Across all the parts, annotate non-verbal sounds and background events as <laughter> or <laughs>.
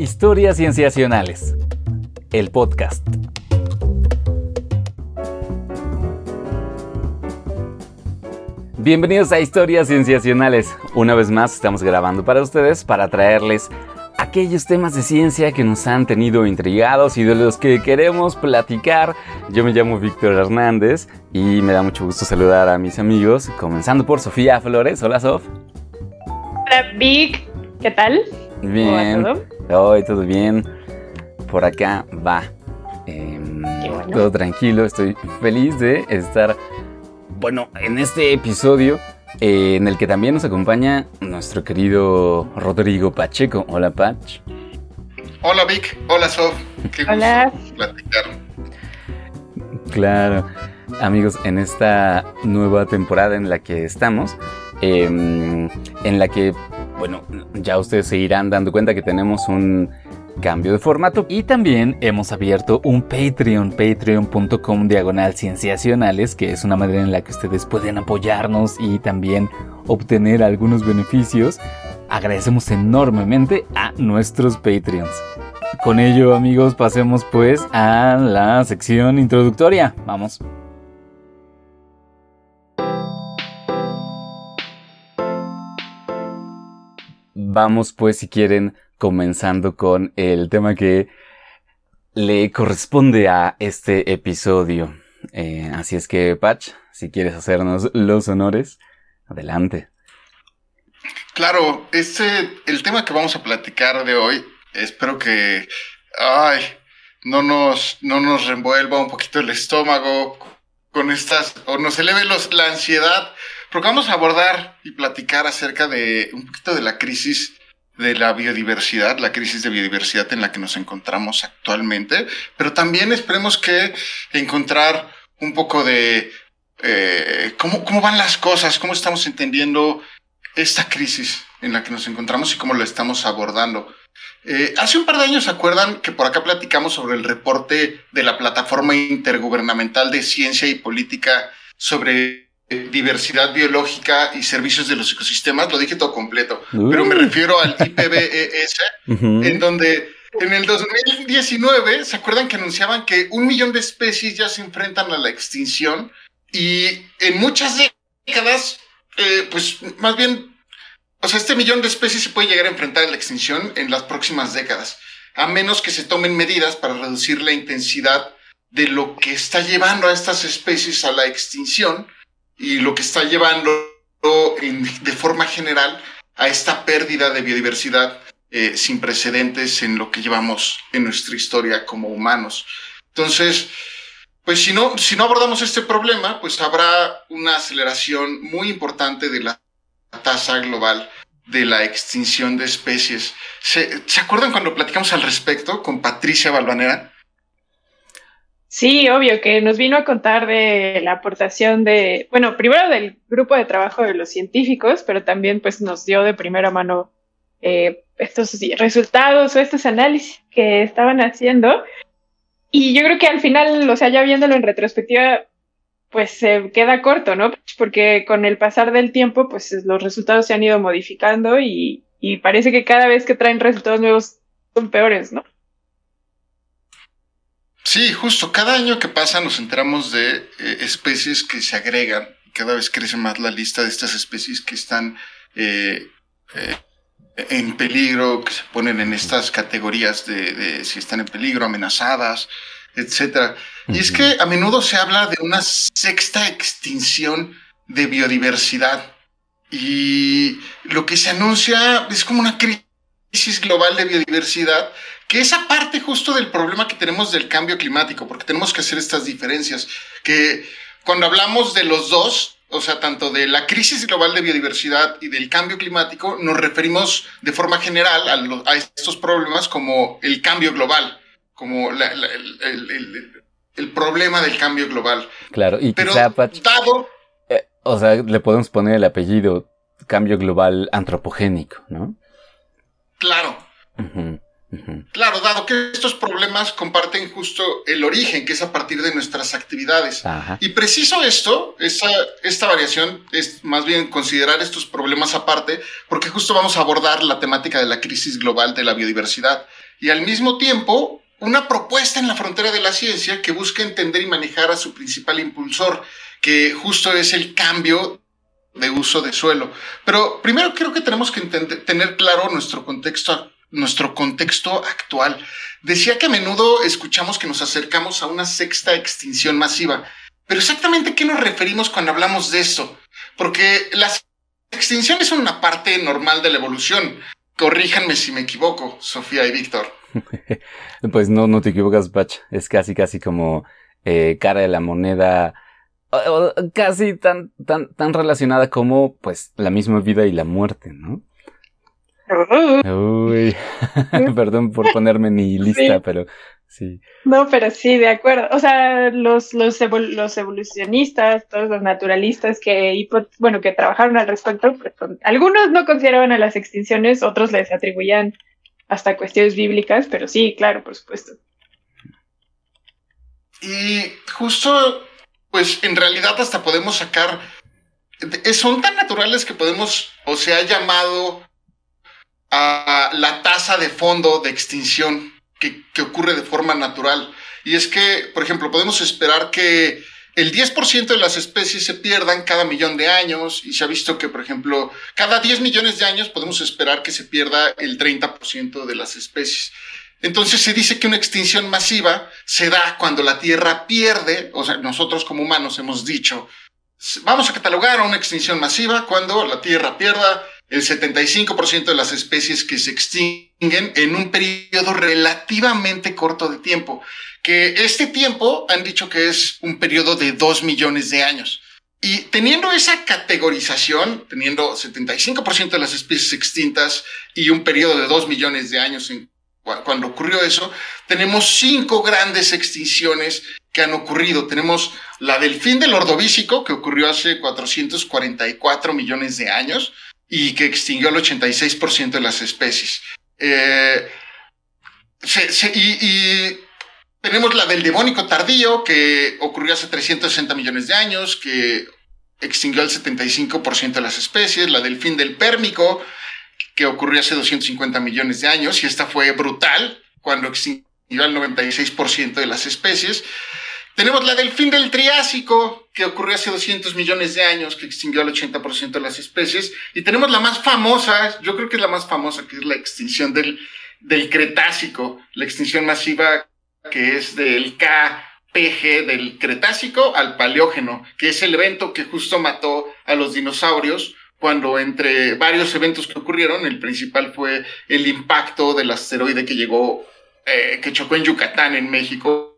Historias Cienciacionales. El podcast. Bienvenidos a Historias Cienciacionales. Una vez más estamos grabando para ustedes para traerles aquellos temas de ciencia que nos han tenido intrigados y de los que queremos platicar. Yo me llamo Víctor Hernández y me da mucho gusto saludar a mis amigos, comenzando por Sofía Flores. Hola, Sof. Hola, Vic. ¿Qué tal? Bien. Hoy todo bien. Por acá va. Em, todo tranquilo. Estoy feliz de estar, bueno, en este episodio eh, en el que también nos acompaña nuestro querido Rodrigo Pacheco. Hola, Pach. Hola, Vic. Hola, Sof. Qué Hola. platicar. Claro. Amigos, en esta nueva temporada en la que estamos, em, en la que, bueno, ya ustedes se irán dando cuenta que tenemos un cambio de formato y también hemos abierto un Patreon, patreon.com diagonal cienciacionales, que es una manera en la que ustedes pueden apoyarnos y también obtener algunos beneficios. Agradecemos enormemente a nuestros Patreons. Con ello amigos pasemos pues a la sección introductoria. Vamos. Vamos pues si quieren comenzando con el tema que le corresponde a este episodio. Eh, así es que, Patch, si quieres hacernos los honores, adelante. Claro, este, el tema que vamos a platicar de hoy, espero que, ay, no nos, no nos revuelva un poquito el estómago con estas, o nos eleve la ansiedad, porque vamos a abordar y platicar acerca de un poquito de la crisis de la biodiversidad, la crisis de biodiversidad en la que nos encontramos actualmente, pero también esperemos que encontrar un poco de eh, cómo, cómo van las cosas, cómo estamos entendiendo esta crisis en la que nos encontramos y cómo lo estamos abordando. Eh, hace un par de años, ¿se acuerdan que por acá platicamos sobre el reporte de la Plataforma Intergubernamental de Ciencia y Política sobre diversidad biológica y servicios de los ecosistemas, lo dije todo completo, pero me refiero al IPBES, en donde en el 2019, ¿se acuerdan que anunciaban que un millón de especies ya se enfrentan a la extinción? Y en muchas décadas, eh, pues más bien, o sea, este millón de especies se puede llegar a enfrentar a la extinción en las próximas décadas, a menos que se tomen medidas para reducir la intensidad de lo que está llevando a estas especies a la extinción y lo que está llevando de forma general a esta pérdida de biodiversidad eh, sin precedentes en lo que llevamos en nuestra historia como humanos. Entonces, pues si no, si no abordamos este problema, pues habrá una aceleración muy importante de la tasa global de la extinción de especies. ¿Se, ¿se acuerdan cuando platicamos al respecto con Patricia Balvanera? Sí, obvio, que nos vino a contar de la aportación de, bueno, primero del grupo de trabajo de los científicos, pero también pues nos dio de primera mano eh, estos resultados o estos análisis que estaban haciendo. Y yo creo que al final, o sea, ya viéndolo en retrospectiva, pues se queda corto, ¿no? Porque con el pasar del tiempo, pues los resultados se han ido modificando y, y parece que cada vez que traen resultados nuevos son peores, ¿no? Sí, justo. Cada año que pasa nos enteramos de eh, especies que se agregan. Cada vez crece más la lista de estas especies que están eh, eh, en peligro, que se ponen en estas categorías de, si están en peligro, amenazadas, etcétera. Y es que a menudo se habla de una sexta extinción de biodiversidad. Y lo que se anuncia es como una crisis global de biodiversidad que es aparte justo del problema que tenemos del cambio climático, porque tenemos que hacer estas diferencias, que cuando hablamos de los dos, o sea, tanto de la crisis global de biodiversidad y del cambio climático, nos referimos de forma general a, estos problemas como el cambio global, como el, problema del cambio global. Claro, y Pero dado, eh, o sea, le podemos poner el apellido cambio global antropogénico, ¿no? Claro. Claro, dado que estos problemas comparten justo el origen, que es a partir de nuestras actividades. Y preciso esto, esa, esta variación es más bien considerar estos problemas aparte, porque justo vamos a abordar la temática de la crisis global de la biodiversidad. Y al mismo tiempo, una propuesta en la frontera de la ciencia que busca entender y manejar a su principal impulsor, que justo es el cambio de uso de suelo. Pero primero creo que tenemos que tener claro nuestro contexto nuestro contexto actual. Decía que a menudo escuchamos que nos acercamos a una sexta extinción masiva. Pero exactamente qué nos referimos cuando hablamos de esto? Porque las extinciones son una parte normal de la evolución. Corríjanme si me equivoco, Sofía y Víctor. <laughs> pues no, no te equivocas, Pach. Es casi, casi como eh, cara de la moneda, casi tan, tan, tan relacionada como, pues, la misma vida y la muerte, ¿no? <laughs> Uy, <laughs> perdón por ponerme ni lista, pero sí. No, pero sí, de acuerdo. O sea, los, los, los evolucionistas, todos los naturalistas que, bueno, que trabajaron al respecto, pues, algunos no consideraban a las extinciones, otros les atribuían hasta cuestiones bíblicas, pero sí, claro, por supuesto. Y justo, pues en realidad hasta podemos sacar, son tan naturales que podemos, o se ha llamado a la tasa de fondo de extinción que, ocurre de forma natural. Y es que, por ejemplo, podemos esperar que el 10% de las especies se pierdan cada millón de años y se ha visto que, por ejemplo, cada 10 millones de años podemos esperar que se pierda el 30% de las especies. Entonces se dice que una extinción masiva se da cuando la Tierra pierde, o sea, nosotros como humanos hemos dicho, vamos a catalogar una extinción masiva cuando la Tierra pierda el 75% de las especies que se extinguen en un periodo relativamente corto de tiempo, que este tiempo han dicho que es un periodo de 2 millones de años. Y teniendo esa categorización, teniendo 75% de las especies extintas y un periodo de 2 millones de años cuando ocurrió eso, tenemos cinco grandes extinciones que han ocurrido. Tenemos la del fin del Ordovícico, que ocurrió hace 444 millones de años y que extinguió el 86% de las especies. Eh, y, tenemos la del devónico tardío, que ocurrió hace 360 millones de años, que extinguió el 75% de las especies, la del fin del pérmico, que ocurrió hace 250 millones de años, y esta fue brutal, cuando extinguió el 96% de las especies. Tenemos la del fin del Triásico, que ocurrió hace 200 millones de años, que extinguió el 80% de las especies. Y tenemos la más famosa, yo creo que es la más famosa, que es la extinción del, del Cretácico, la extinción masiva que es del KPG, del Cretácico al Paleógeno, que es el evento que justo mató a los dinosaurios cuando entre varios eventos que ocurrieron, el principal fue el impacto del asteroide que llegó, eh, que chocó en Yucatán, en México,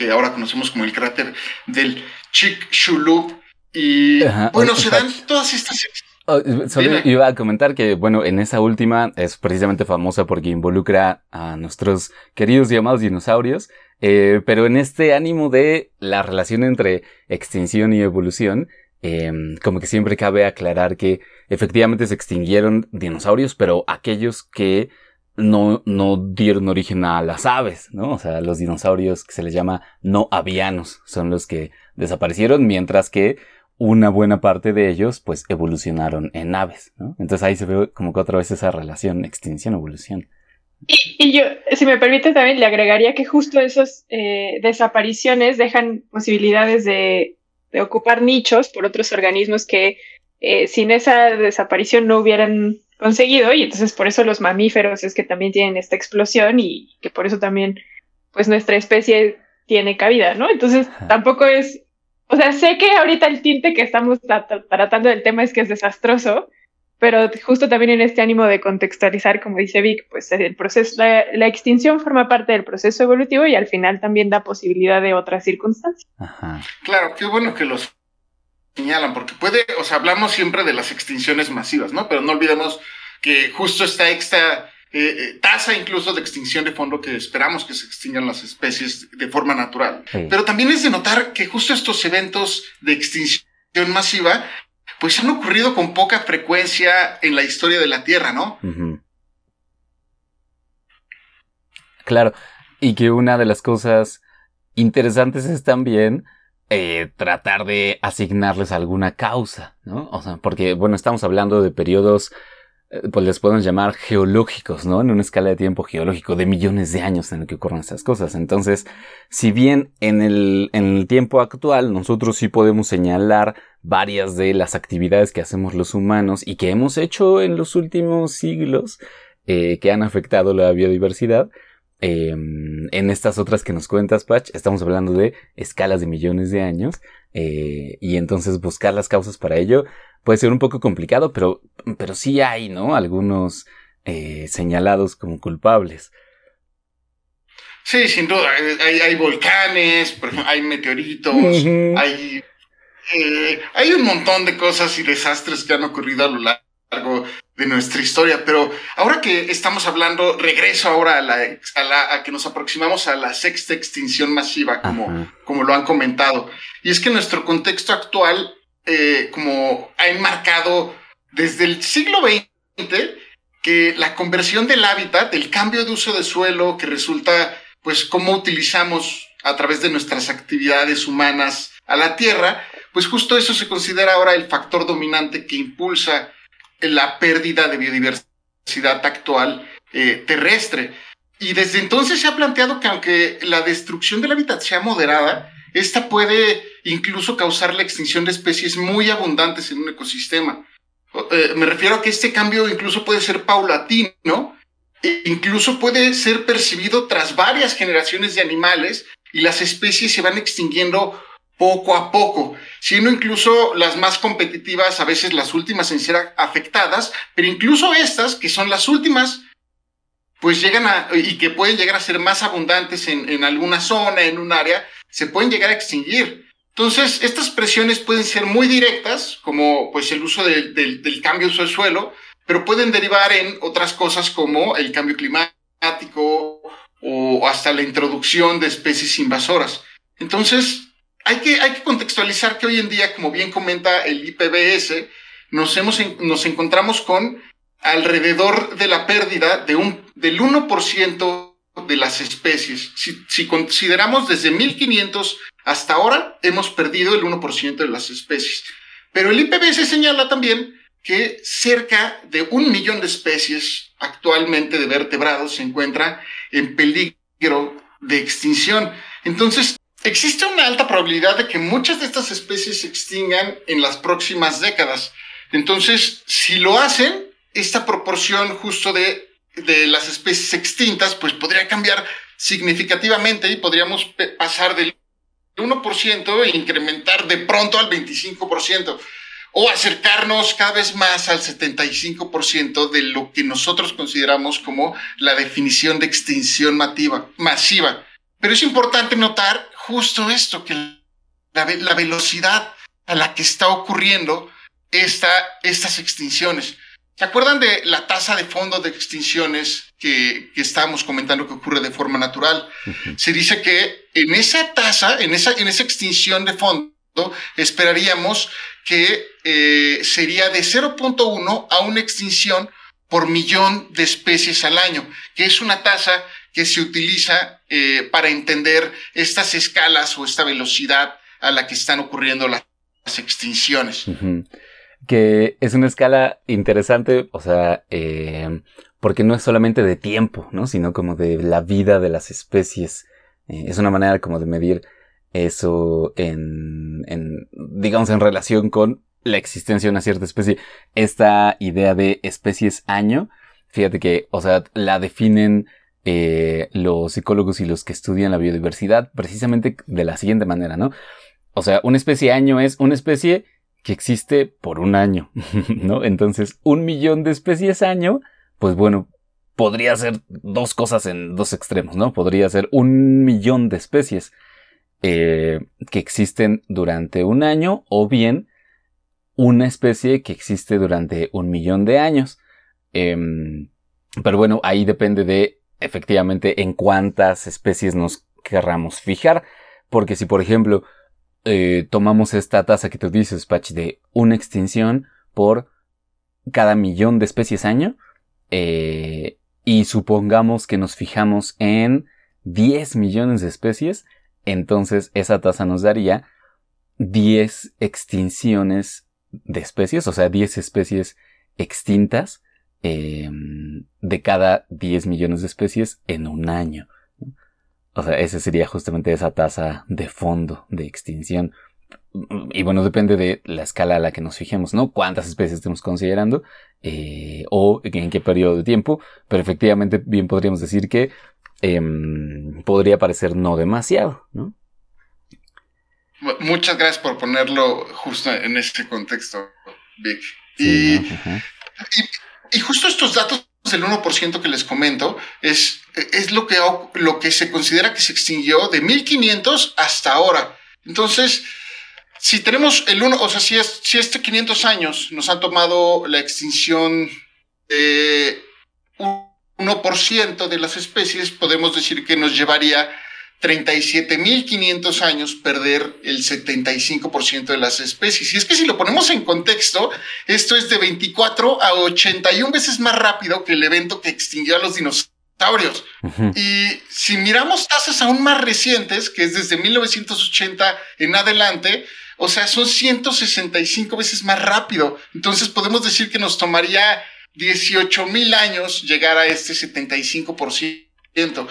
que ahora conocemos como el cráter del Chicxulub. Y bueno, se dan todas estas... Oh, solo iba a comentar que, bueno, en esa última es precisamente famosa porque involucra a nuestros queridos llamados dinosaurios, eh, pero en este ánimo de la relación entre extinción y evolución, em, como que siempre cabe aclarar que efectivamente se extinguieron dinosaurios, pero aquellos que no, no dieron origen a las aves, ¿no? O sea, los dinosaurios que se les llama no avianos son los que desaparecieron, mientras que una buena parte de ellos, pues, evolucionaron en aves, ¿no? Entonces ahí se ve como que otra vez esa relación extinción-evolución. Y, yo, si me permite también, le agregaría que justo esas eh, desapariciones dejan posibilidades de, ocupar nichos por otros organismos que eh, sin esa desaparición no hubieran conseguido y entonces por eso los mamíferos es que también tienen esta explosión y que por eso también pues nuestra especie tiene cabida, ¿no? Entonces tampoco es, o sea, sé que ahorita el tinte que estamos tratando del tema es que es desastroso, pero justo también en este ánimo de contextualizar, como dice Vic, pues el proceso, la, la extinción forma parte del proceso evolutivo y al final también da posibilidad de otras circunstancias. Ajá. Claro, qué bueno que los señalan, porque puede, o sea, hablamos siempre de las extinciones masivas, ¿no? Pero no olvidemos que justo está esta eh, eh, tasa incluso de extinción de fondo que esperamos que se extingan las especies de forma natural. Pero también es de notar que justo estos eventos de extinción masiva, pues han ocurrido con poca frecuencia en la historia de la Tierra, ¿no? Claro, y que una de las cosas interesantes es también eh, tratar de asignarles alguna causa, ¿no? O sea, porque, bueno, estamos hablando de periodos, eh, pues les podemos llamar geológicos, ¿no? En una escala de tiempo geológico de millones de años en el que ocurren estas cosas. Entonces, si bien en el, en el tiempo actual nosotros sí podemos señalar varias de las actividades que hacemos los humanos y que hemos hecho en los últimos siglos eh, que han afectado la biodiversidad, Em, en estas otras que nos cuentas, Patch, estamos hablando de escalas de millones de años. Eh, y entonces buscar las causas para ello puede ser un poco complicado, pero, pero sí hay, ¿no? Algunos eh, señalados como culpables. Sí, sin duda. Hay, volcanes, hay meteoritos, hay, eh, hay un montón de cosas y desastres que han ocurrido a lo largo de nuestra historia. Pero ahora que estamos hablando, regreso ahora a, la, a, que nos aproximamos a la sexta extinción masiva, como, como lo han comentado. Y es que nuestro contexto actual, eh, como ha enmarcado desde el siglo XX, que la conversión del hábitat, el cambio de uso de suelo, que resulta, pues, cómo utilizamos a través de nuestras actividades humanas a la tierra, pues justo eso se considera ahora el factor dominante que impulsa la pérdida de biodiversidad actual eh, terrestre. Y desde entonces se ha planteado que aunque la destrucción del hábitat sea moderada, esta puede incluso causar la extinción de especies muy abundantes en un ecosistema. Eh, me refiero a que este cambio incluso puede ser paulatino, e incluso puede ser percibido tras varias generaciones de animales y las especies se van extinguiendo poco a poco, siendo incluso las más competitivas, a veces las últimas en ser afectadas, pero incluso estas, que son las últimas, pues llegan a, y que pueden llegar a ser más abundantes en, alguna zona, en un área, se pueden llegar a extinguir. Entonces, estas presiones pueden ser muy directas, como pues el uso del cambio de uso del suelo, pero pueden derivar en otras cosas como el cambio climático o hasta la introducción de especies invasoras. Entonces, hay que, hay que contextualizar que hoy en día, como bien comenta el IPBS, nos, hemos, nos encontramos con alrededor de la pérdida de un, del 1% de las especies. Si, si, consideramos desde 1500 hasta ahora, hemos perdido el 1% de las especies. Pero el IPBS señala también que cerca de un millón de especies actualmente de vertebrados se encuentran en peligro de extinción. Entonces, Existe una alta probabilidad de que muchas de estas especies se extingan en las próximas décadas. Entonces, si lo hacen, esta proporción justo de, de las especies extintas, pues podría cambiar significativamente y podríamos pasar del 1% e incrementar de pronto al 25% o acercarnos cada vez más al 75% de lo que nosotros consideramos como la definición de extinción masiva. Pero es importante notar justo esto, que la, velocidad a la que está ocurriendo esta, estas extinciones. ¿Se acuerdan de la tasa de fondo de extinciones que, que estábamos comentando que ocurre de forma natural? Se dice que en esa tasa, en esa, en esa extinción de fondo, esperaríamos que eh, sería de 0.1 a una extinción por millón de especies al año, que es una tasa que se utiliza eh, para entender estas escalas o esta velocidad a la que están ocurriendo las extinciones. Que es una escala interesante, o sea, eh, porque no es solamente de tiempo, ¿no? Sino como de la vida de las especies. Eh, es una manera como de medir eso en, en, digamos, en relación con la existencia de una cierta especie. Esta idea de especies año, fíjate que, o sea, la definen eh, los psicólogos y los que estudian la biodiversidad precisamente de la siguiente manera, ¿no? O sea, una especie año es una especie que existe por un año, <laughs> ¿no? Entonces, un millón de especies año, pues bueno, podría ser dos cosas en dos extremos, ¿no? Podría ser un millón de especies eh, que existen durante un año o bien una especie que existe durante un millón de años. Em, pero bueno, ahí depende de efectivamente en cuántas especies nos querramos fijar. Porque si, por ejemplo, eh, tomamos esta tasa que tú dices, Patch, de una extinción por cada millón de especies año, eh, y supongamos que nos fijamos en 10 millones de especies, entonces esa tasa nos daría 10 extinciones de especies, o sea, 10 especies extintas em, de cada 10 millones de especies en un año. O sea, esa sería justamente esa tasa de fondo de extinción. Y bueno, depende de la escala a la que nos fijemos, ¿no? Cuántas especies estemos considerando eh, o en qué periodo de tiempo. Pero efectivamente, bien podríamos decir que em, podría parecer no demasiado, ¿no? Muchas gracias por ponerlo justo en este contexto, Vic. y, y, justo estos datos del 1% que les comento es, es lo, que, lo que se considera que se extinguió de 1500 hasta ahora. Entonces, si tenemos el 1, o sea, si, es, si este 500 años nos han tomado la extinción de 1% de las especies, podemos decir que nos llevaría 37.500 años perder el 75% de las especies. Y es que si lo ponemos en contexto, esto es de 24 a 81 veces más rápido que el evento que extinguió a los dinosaurios. Y si miramos tasas aún más recientes, que es desde 1980 en adelante, o sea, son 165 veces más rápido. Entonces podemos decir que nos tomaría 18 mil años llegar a este 75%.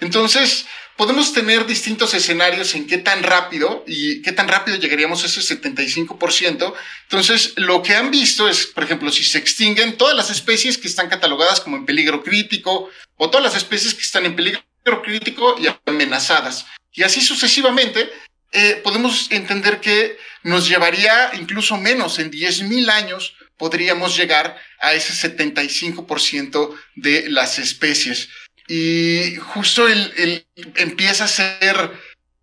Entonces, podemos tener distintos escenarios en qué tan rápido y qué tan rápido llegaríamos a ese 75%. Entonces, lo que han visto es, por ejemplo, si se extinguen todas las especies que están catalogadas como en peligro crítico o todas las especies que están en peligro crítico y amenazadas. Y así sucesivamente, eh, podemos entender que nos llevaría incluso menos, en 10.000 años podríamos llegar a ese 75% de las especies. Y justo el, empieza a ser,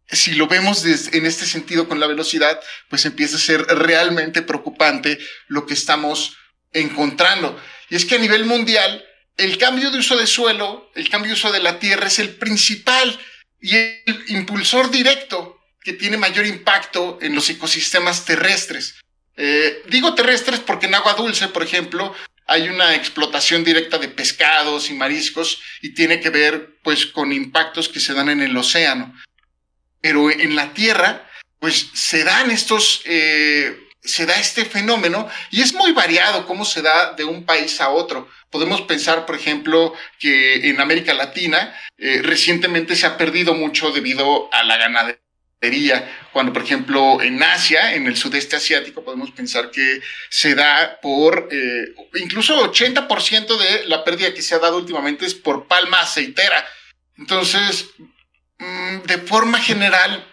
si lo vemos en este sentido con la velocidad, pues empieza a ser realmente preocupante lo que estamos encontrando. Y es que a nivel mundial, el cambio de uso de suelo, el cambio de uso de la tierra es el principal y el impulsor directo que tiene mayor impacto en los ecosistemas terrestres. Eh, digo terrestres porque en agua dulce, por ejemplo, hay una explotación directa de pescados y mariscos y tiene que ver pues con impactos que se dan en el océano. Pero en la tierra pues se dan estos, eh, se da este fenómeno y es muy variado cómo se da de un país a otro. Podemos pensar, por ejemplo, que en América Latina eh, recientemente se ha perdido mucho debido a la ganadería cuando por ejemplo en Asia, en el sudeste asiático, podemos pensar que se da por eh, incluso 80% de la pérdida que se ha dado últimamente es por palma aceitera. Entonces, mm, de forma general,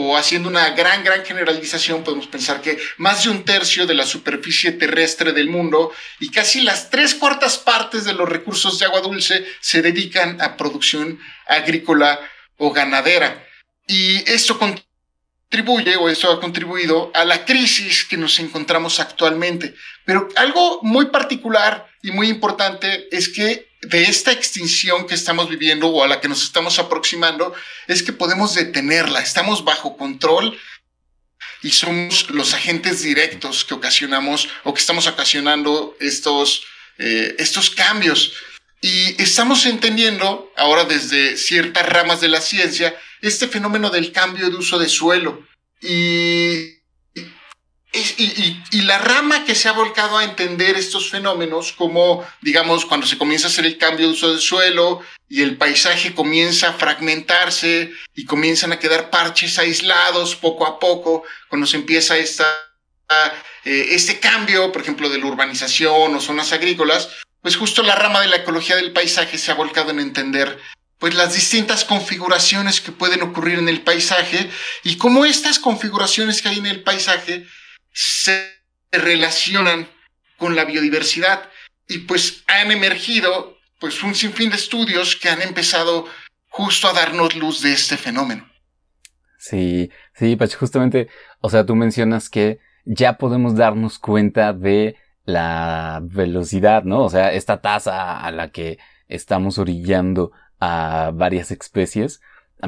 o, haciendo una gran, gran generalización, podemos pensar que más de un tercio de la superficie terrestre del mundo y casi las tres cuartas partes de los recursos de agua dulce se dedican a producción agrícola o ganadera. Y esto contribuye o eso ha contribuido a la crisis que nos encontramos actualmente. Pero algo muy particular y muy importante es que de esta extinción que estamos viviendo o a la que nos estamos aproximando es que podemos detenerla, estamos bajo control y somos los agentes directos que ocasionamos o que estamos ocasionando estos, eh, estos cambios. Y estamos entendiendo ahora desde ciertas ramas de la ciencia este fenómeno del cambio de uso de suelo. Y, y, la rama que se ha volcado a entender estos fenómenos, como, digamos, cuando se comienza a hacer el cambio de uso de suelo y el paisaje comienza a fragmentarse y comienzan a quedar parches aislados poco a poco, cuando se empieza esta, eh, este cambio, por ejemplo, de la urbanización o zonas agrícolas, pues justo la rama de la ecología del paisaje se ha volcado en entender pues las distintas configuraciones que pueden ocurrir en el paisaje y cómo estas configuraciones que hay en el paisaje se relacionan con la biodiversidad y pues han emergido pues un sinfín de estudios que han empezado justo a darnos luz de este fenómeno. Sí, sí, pues justamente, o sea, tú mencionas que ya podemos darnos cuenta de la velocidad, ¿no? O sea, esta tasa a la que estamos orillando a varias especies,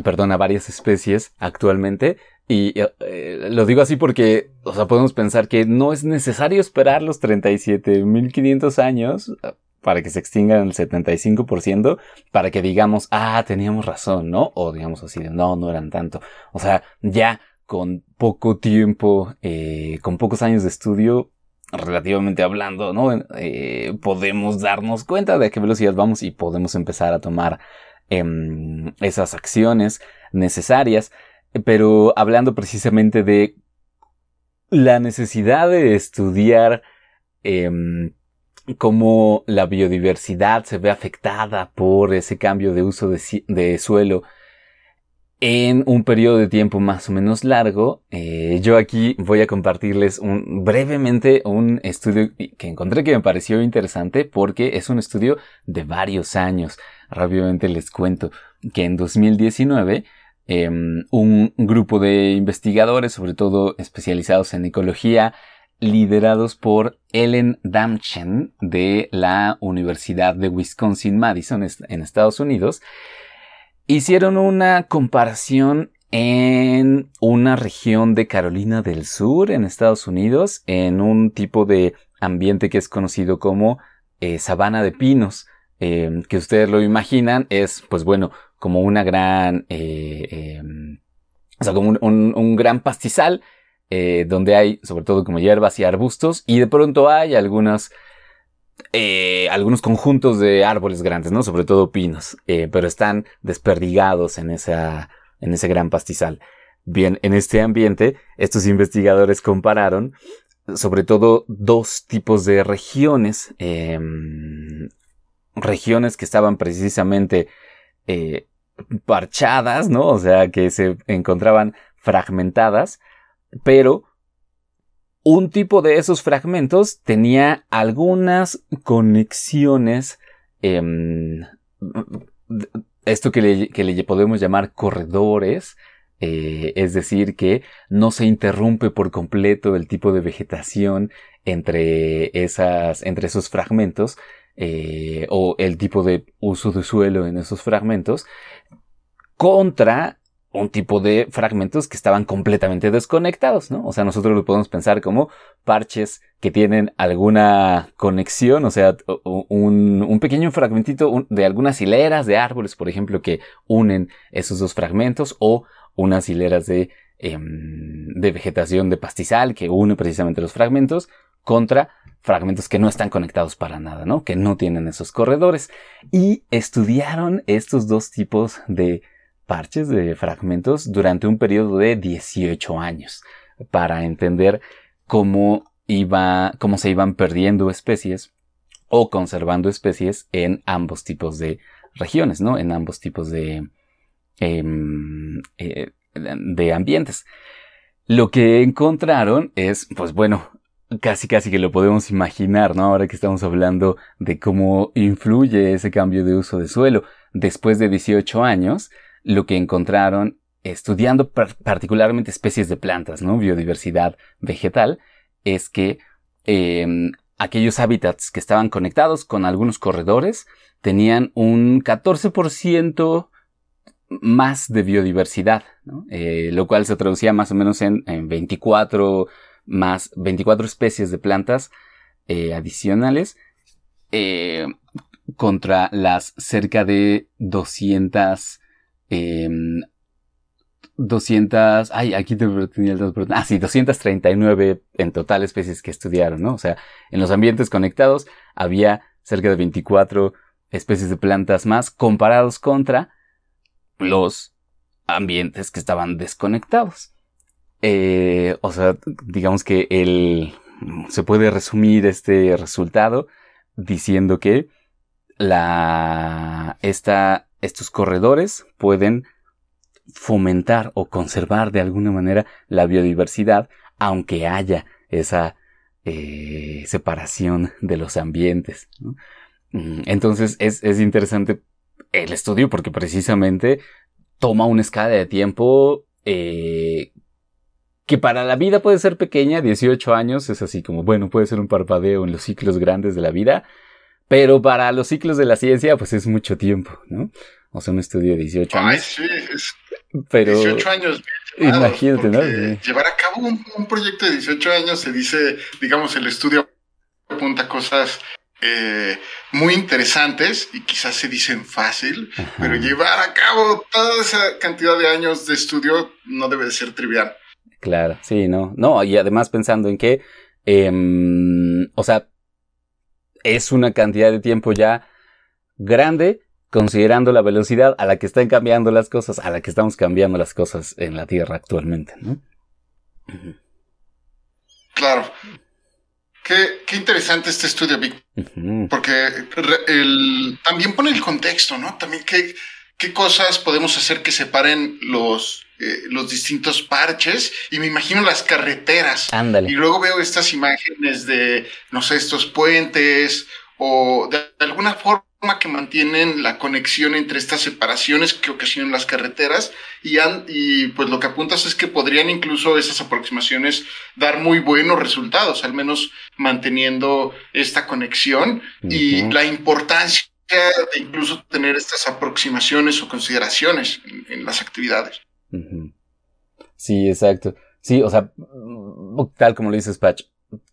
perdón, a varias especies actualmente. Y eh, lo digo así porque, o sea, podemos pensar que no es necesario esperar los 37.500 años para que se extingan el 75%, para que digamos, ah, teníamos razón, ¿no? O digamos así, no, no eran tanto. O sea, ya con poco tiempo, eh, con pocos años de estudio, relativamente hablando, ¿no? Eh, podemos darnos cuenta de a qué velocidad vamos y podemos empezar a tomar em, esas acciones necesarias. Pero hablando precisamente de la necesidad de estudiar em, cómo la biodiversidad se ve afectada por ese cambio de uso de, suelo en un periodo de tiempo más o menos largo, eh, yo aquí voy a compartirles brevemente un estudio que encontré que me pareció interesante porque es un estudio de varios años. Rápidamente les cuento que en 2019 em, un grupo de investigadores, sobre todo especializados en ecología, liderados por Ellen Damchen de la Universidad de Wisconsin-Madison en Estados Unidos, hicieron una comparación en una región de Carolina del Sur, en Estados Unidos, en un tipo de ambiente que es conocido como eh, sabana de pinos, em, que ustedes lo imaginan, es, pues bueno, como una gran, eh, em, o sea, como un gran pastizal eh, donde hay sobre todo como hierbas y arbustos y de pronto hay algunas eh, algunos conjuntos de árboles grandes, ¿no? Sobre todo pinos, eh, pero están desperdigados en esa en ese gran pastizal. Bien, en este ambiente, estos investigadores compararon sobre todo dos tipos de regiones, em, regiones que estaban precisamente parchadas, ¿no? O sea, que se encontraban fragmentadas pero un tipo de esos fragmentos tenía algunas conexiones, em, esto que le, podemos llamar corredores, eh, es decir, que no se interrumpe por completo el tipo de vegetación entre, esas, entre esos fragmentos, eh, o el tipo de uso de suelo en esos fragmentos, contra un tipo de fragmentos que estaban completamente desconectados, ¿no? O sea, nosotros lo podemos pensar como parches que tienen alguna conexión, o sea, un, pequeño fragmentito de algunas hileras de árboles, por ejemplo, que unen esos dos fragmentos, o unas hileras de, em, de vegetación de pastizal que une precisamente los fragmentos, contra fragmentos que no están conectados para nada, ¿no? Que no tienen esos corredores. Y estudiaron estos dos tipos de parches de fragmentos durante un periodo de 18 años para entender cómo iba, cómo se iban perdiendo especies o conservando especies en ambos tipos de regiones, ¿no? En ambos tipos de, em, eh, de ambientes. Lo que encontraron es, pues bueno, casi casi que lo podemos imaginar, ¿no? Ahora que estamos hablando de cómo influye ese cambio de uso de suelo. Después de 18 años, lo que encontraron estudiando particularmente especies de plantas, ¿no? Biodiversidad vegetal, es que em, aquellos hábitats que estaban conectados con algunos corredores tenían un 14% más de biodiversidad, eh, lo cual se traducía más o menos en, 24 más 24 especies de plantas eh, adicionales eh, contra las cerca de 200 200, em, ay, aquí te tenía el ah, sí, 239 en total especies que estudiaron, ¿no? O sea, en los ambientes conectados había cerca de 24 especies de plantas más comparados contra los ambientes que estaban desconectados. Eh, o sea, digamos que el, se puede resumir este resultado diciendo que la, esta estos corredores pueden fomentar o conservar de alguna manera la biodiversidad, aunque haya esa eh, separación de los ambientes. Mm, entonces es, interesante el estudio porque precisamente toma una escala de tiempo eh, que para la vida puede ser pequeña, 18 años, es así como, bueno, puede ser un parpadeo en los ciclos grandes de la vida, pero para los ciclos de la ciencia, pues es mucho tiempo, ¿no? O sea, un estudio de 18 años. Ay, sí, es pero 18 años. imagínate, ¿no? Llevar a cabo un, proyecto de 18 años se dice, digamos, el estudio apunta cosas eh, muy interesantes y quizás se dicen fácil, pero llevar a cabo toda esa cantidad de años de estudio no debe de ser trivial. Claro, sí, no, no, y además pensando en que, em, o sea, es una cantidad de tiempo ya grande considerando la velocidad a la que están cambiando las cosas, a la que estamos cambiando las cosas en la Tierra actualmente, ¿no? Claro. Qué, interesante este estudio, Vic. Porque también pone el contexto, ¿no? También qué, qué cosas podemos hacer que separen los, eh, los distintos parches. Y me imagino las carreteras. Ándale. Y luego veo estas imágenes de, no sé, estos puentes o de alguna forma que mantienen la conexión entre estas separaciones que ocasionan las carreteras y, y pues lo que apuntas es que podrían incluso esas aproximaciones dar muy buenos resultados, al menos manteniendo esta conexión y la importancia de incluso tener estas aproximaciones o consideraciones en, las actividades. Sí, exacto. Sí, o sea, tal como lo dices, Patch,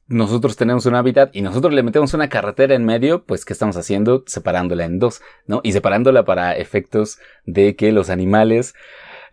nosotros tenemos un hábitat y nosotros le metemos una carretera en medio, pues ¿qué estamos haciendo? Separándola en dos, ¿no? Y separándola para efectos de que los animales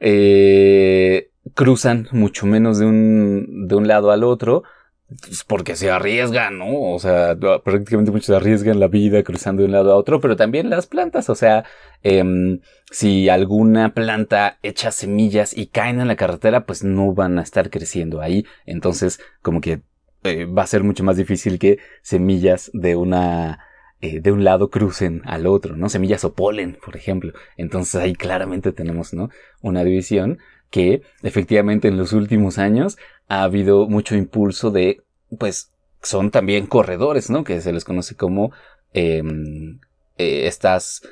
eh, cruzan mucho menos de un, de un lado al otro, pues, porque se arriesgan, ¿no? O sea, prácticamente muchos arriesgan la vida cruzando de un lado a otro, pero también las plantas, o sea, em, si alguna planta echa semillas y caen en la carretera, pues no van a estar creciendo ahí, entonces como que eh, va a ser mucho más difícil que semillas de una eh, de un lado crucen al otro, ¿no? Semillas o polen, por ejemplo. Entonces ahí claramente tenemos, ¿no? Una división que efectivamente en los últimos años ha habido mucho impulso de, pues, son también corredores, ¿no? Que se les conoce como em, eh, estas,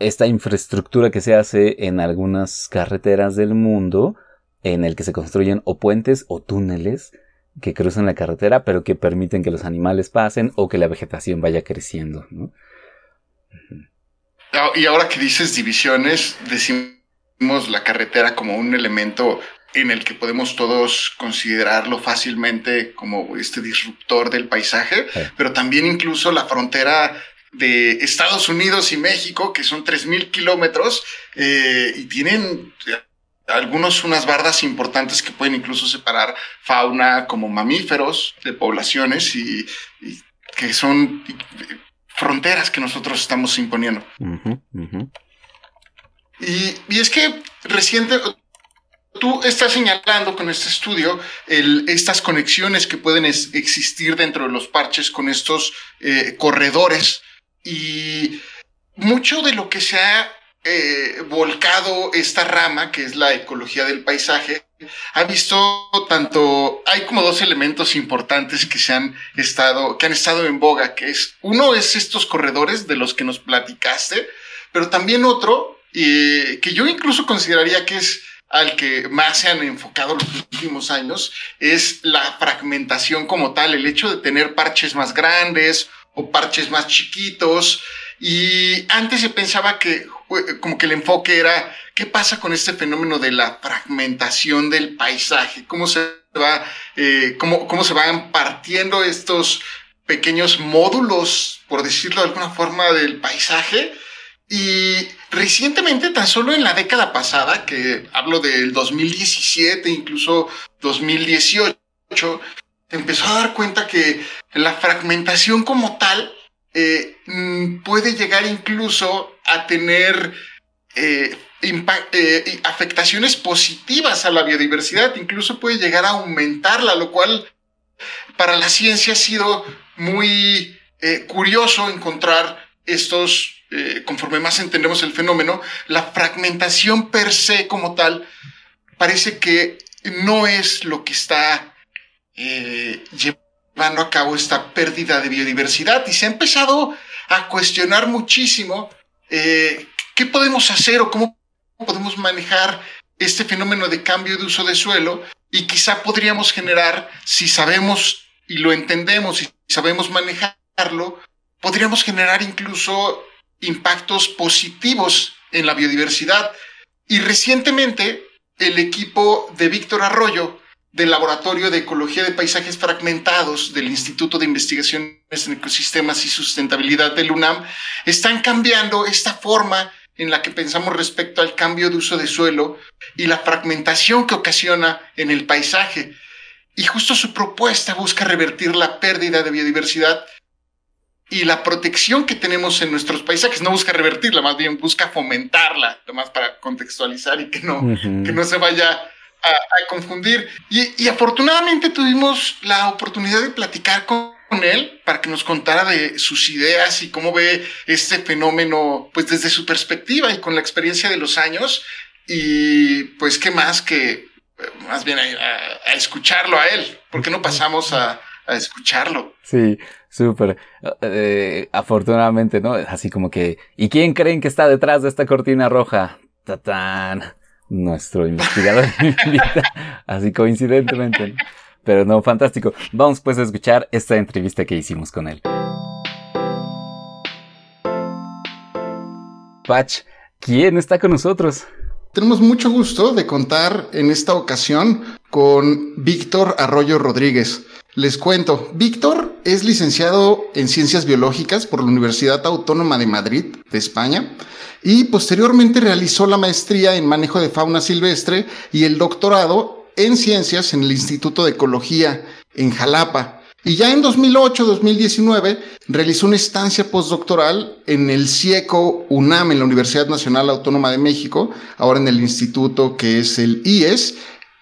esta infraestructura que se hace en algunas carreteras del mundo, en el que se construyen o puentes o túneles que cruzan la carretera, pero que permiten que los animales pasen o que la vegetación vaya creciendo. Ah, y ahora que dices divisiones, decimos la carretera como un elemento en el que podemos todos considerarlo fácilmente como este disruptor del paisaje, pero también incluso la frontera de Estados Unidos y México, que son 3.000 kilómetros, eh, y tienen algunos unas bardas importantes que pueden incluso separar fauna como mamíferos de poblaciones y, que son fronteras que nosotros estamos imponiendo. Y, es que reciente, tú estás señalando con este estudio estas conexiones que pueden existir dentro de los parches con estos eh, corredores. Y mucho de lo que se ha eh, volcado esta rama, que es la ecología del paisaje, ha visto tanto, hay como dos elementos importantes que se han estado, que han estado en boga, que es, uno es estos corredores de los que nos platicaste, pero también otro, eh, que yo incluso consideraría que es al que más se han enfocado los últimos años, es la fragmentación como tal, el hecho de tener parches más grandes o parches más chiquitos, y antes se pensaba que como que el enfoque era qué pasa con este fenómeno de la fragmentación del paisaje, cómo se va, eh, cómo, cómo se van partiendo estos pequeños módulos, por decirlo de alguna forma, del paisaje. Y recientemente, tan solo en la década pasada, que hablo del 2017, incluso 2018, empezó a dar cuenta que la fragmentación como tal eh, mm, puede llegar incluso a tener eh, eh, afectaciones positivas a la biodiversidad, incluso puede llegar a aumentarla, lo cual para la ciencia ha sido muy curioso encontrar estos, conforme más entendemos el fenómeno, la fragmentación per se como tal parece que no es lo que está llevando llevando a cabo esta pérdida de biodiversidad. Y se ha empezado a cuestionar muchísimo eh, qué podemos hacer o cómo podemos manejar este fenómeno de cambio de uso de suelo y quizá podríamos generar, si sabemos y lo entendemos y sabemos manejarlo, podríamos generar incluso impactos positivos en la biodiversidad. Y recientemente el equipo de Víctor Arroyo del Laboratorio de Ecología de Paisajes Fragmentados del Instituto de Investigaciones en Ecosistemas y Sustentabilidad del UNAM están cambiando esta forma en la que pensamos respecto al cambio de uso de suelo y la fragmentación que ocasiona en el paisaje. Y justo su propuesta busca revertir la pérdida de biodiversidad y la protección que tenemos en nuestros paisajes. No busca revertirla, más bien busca fomentarla, más para contextualizar y que no, que no se vaya a, confundir. Y, y, afortunadamente tuvimos la oportunidad de platicar con, él para que nos contara de sus ideas y cómo ve este fenómeno, pues desde su perspectiva y con la experiencia de los años. Y pues, ¿qué más que más bien a, escucharlo a él? ¿Por qué no pasamos a, a escucharlo? Sí, súper. Eh, afortunadamente, ¿no? Así como que, ¿y quién creen que está detrás de esta cortina roja? Tatán nuestro investigador <laughs> así coincidentemente. Pero no, fantástico. Vamos pues a escuchar esta entrevista que hicimos con él. Patch, ¿quién está con nosotros? Tenemos mucho gusto de contar en esta ocasión con Víctor Arroyo Rodríguez. Les cuento, Víctor es licenciado en Ciencias Biológicas por la Universidad Autónoma de Madrid, de España y posteriormente realizó la maestría en manejo de fauna silvestre y el doctorado en ciencias en el Instituto de Ecología en Jalapa. Y ya en 2008-2019 realizó una estancia postdoctoral en el CIECO UNAM, en la Universidad Nacional Autónoma de México, ahora en el instituto que es el IES.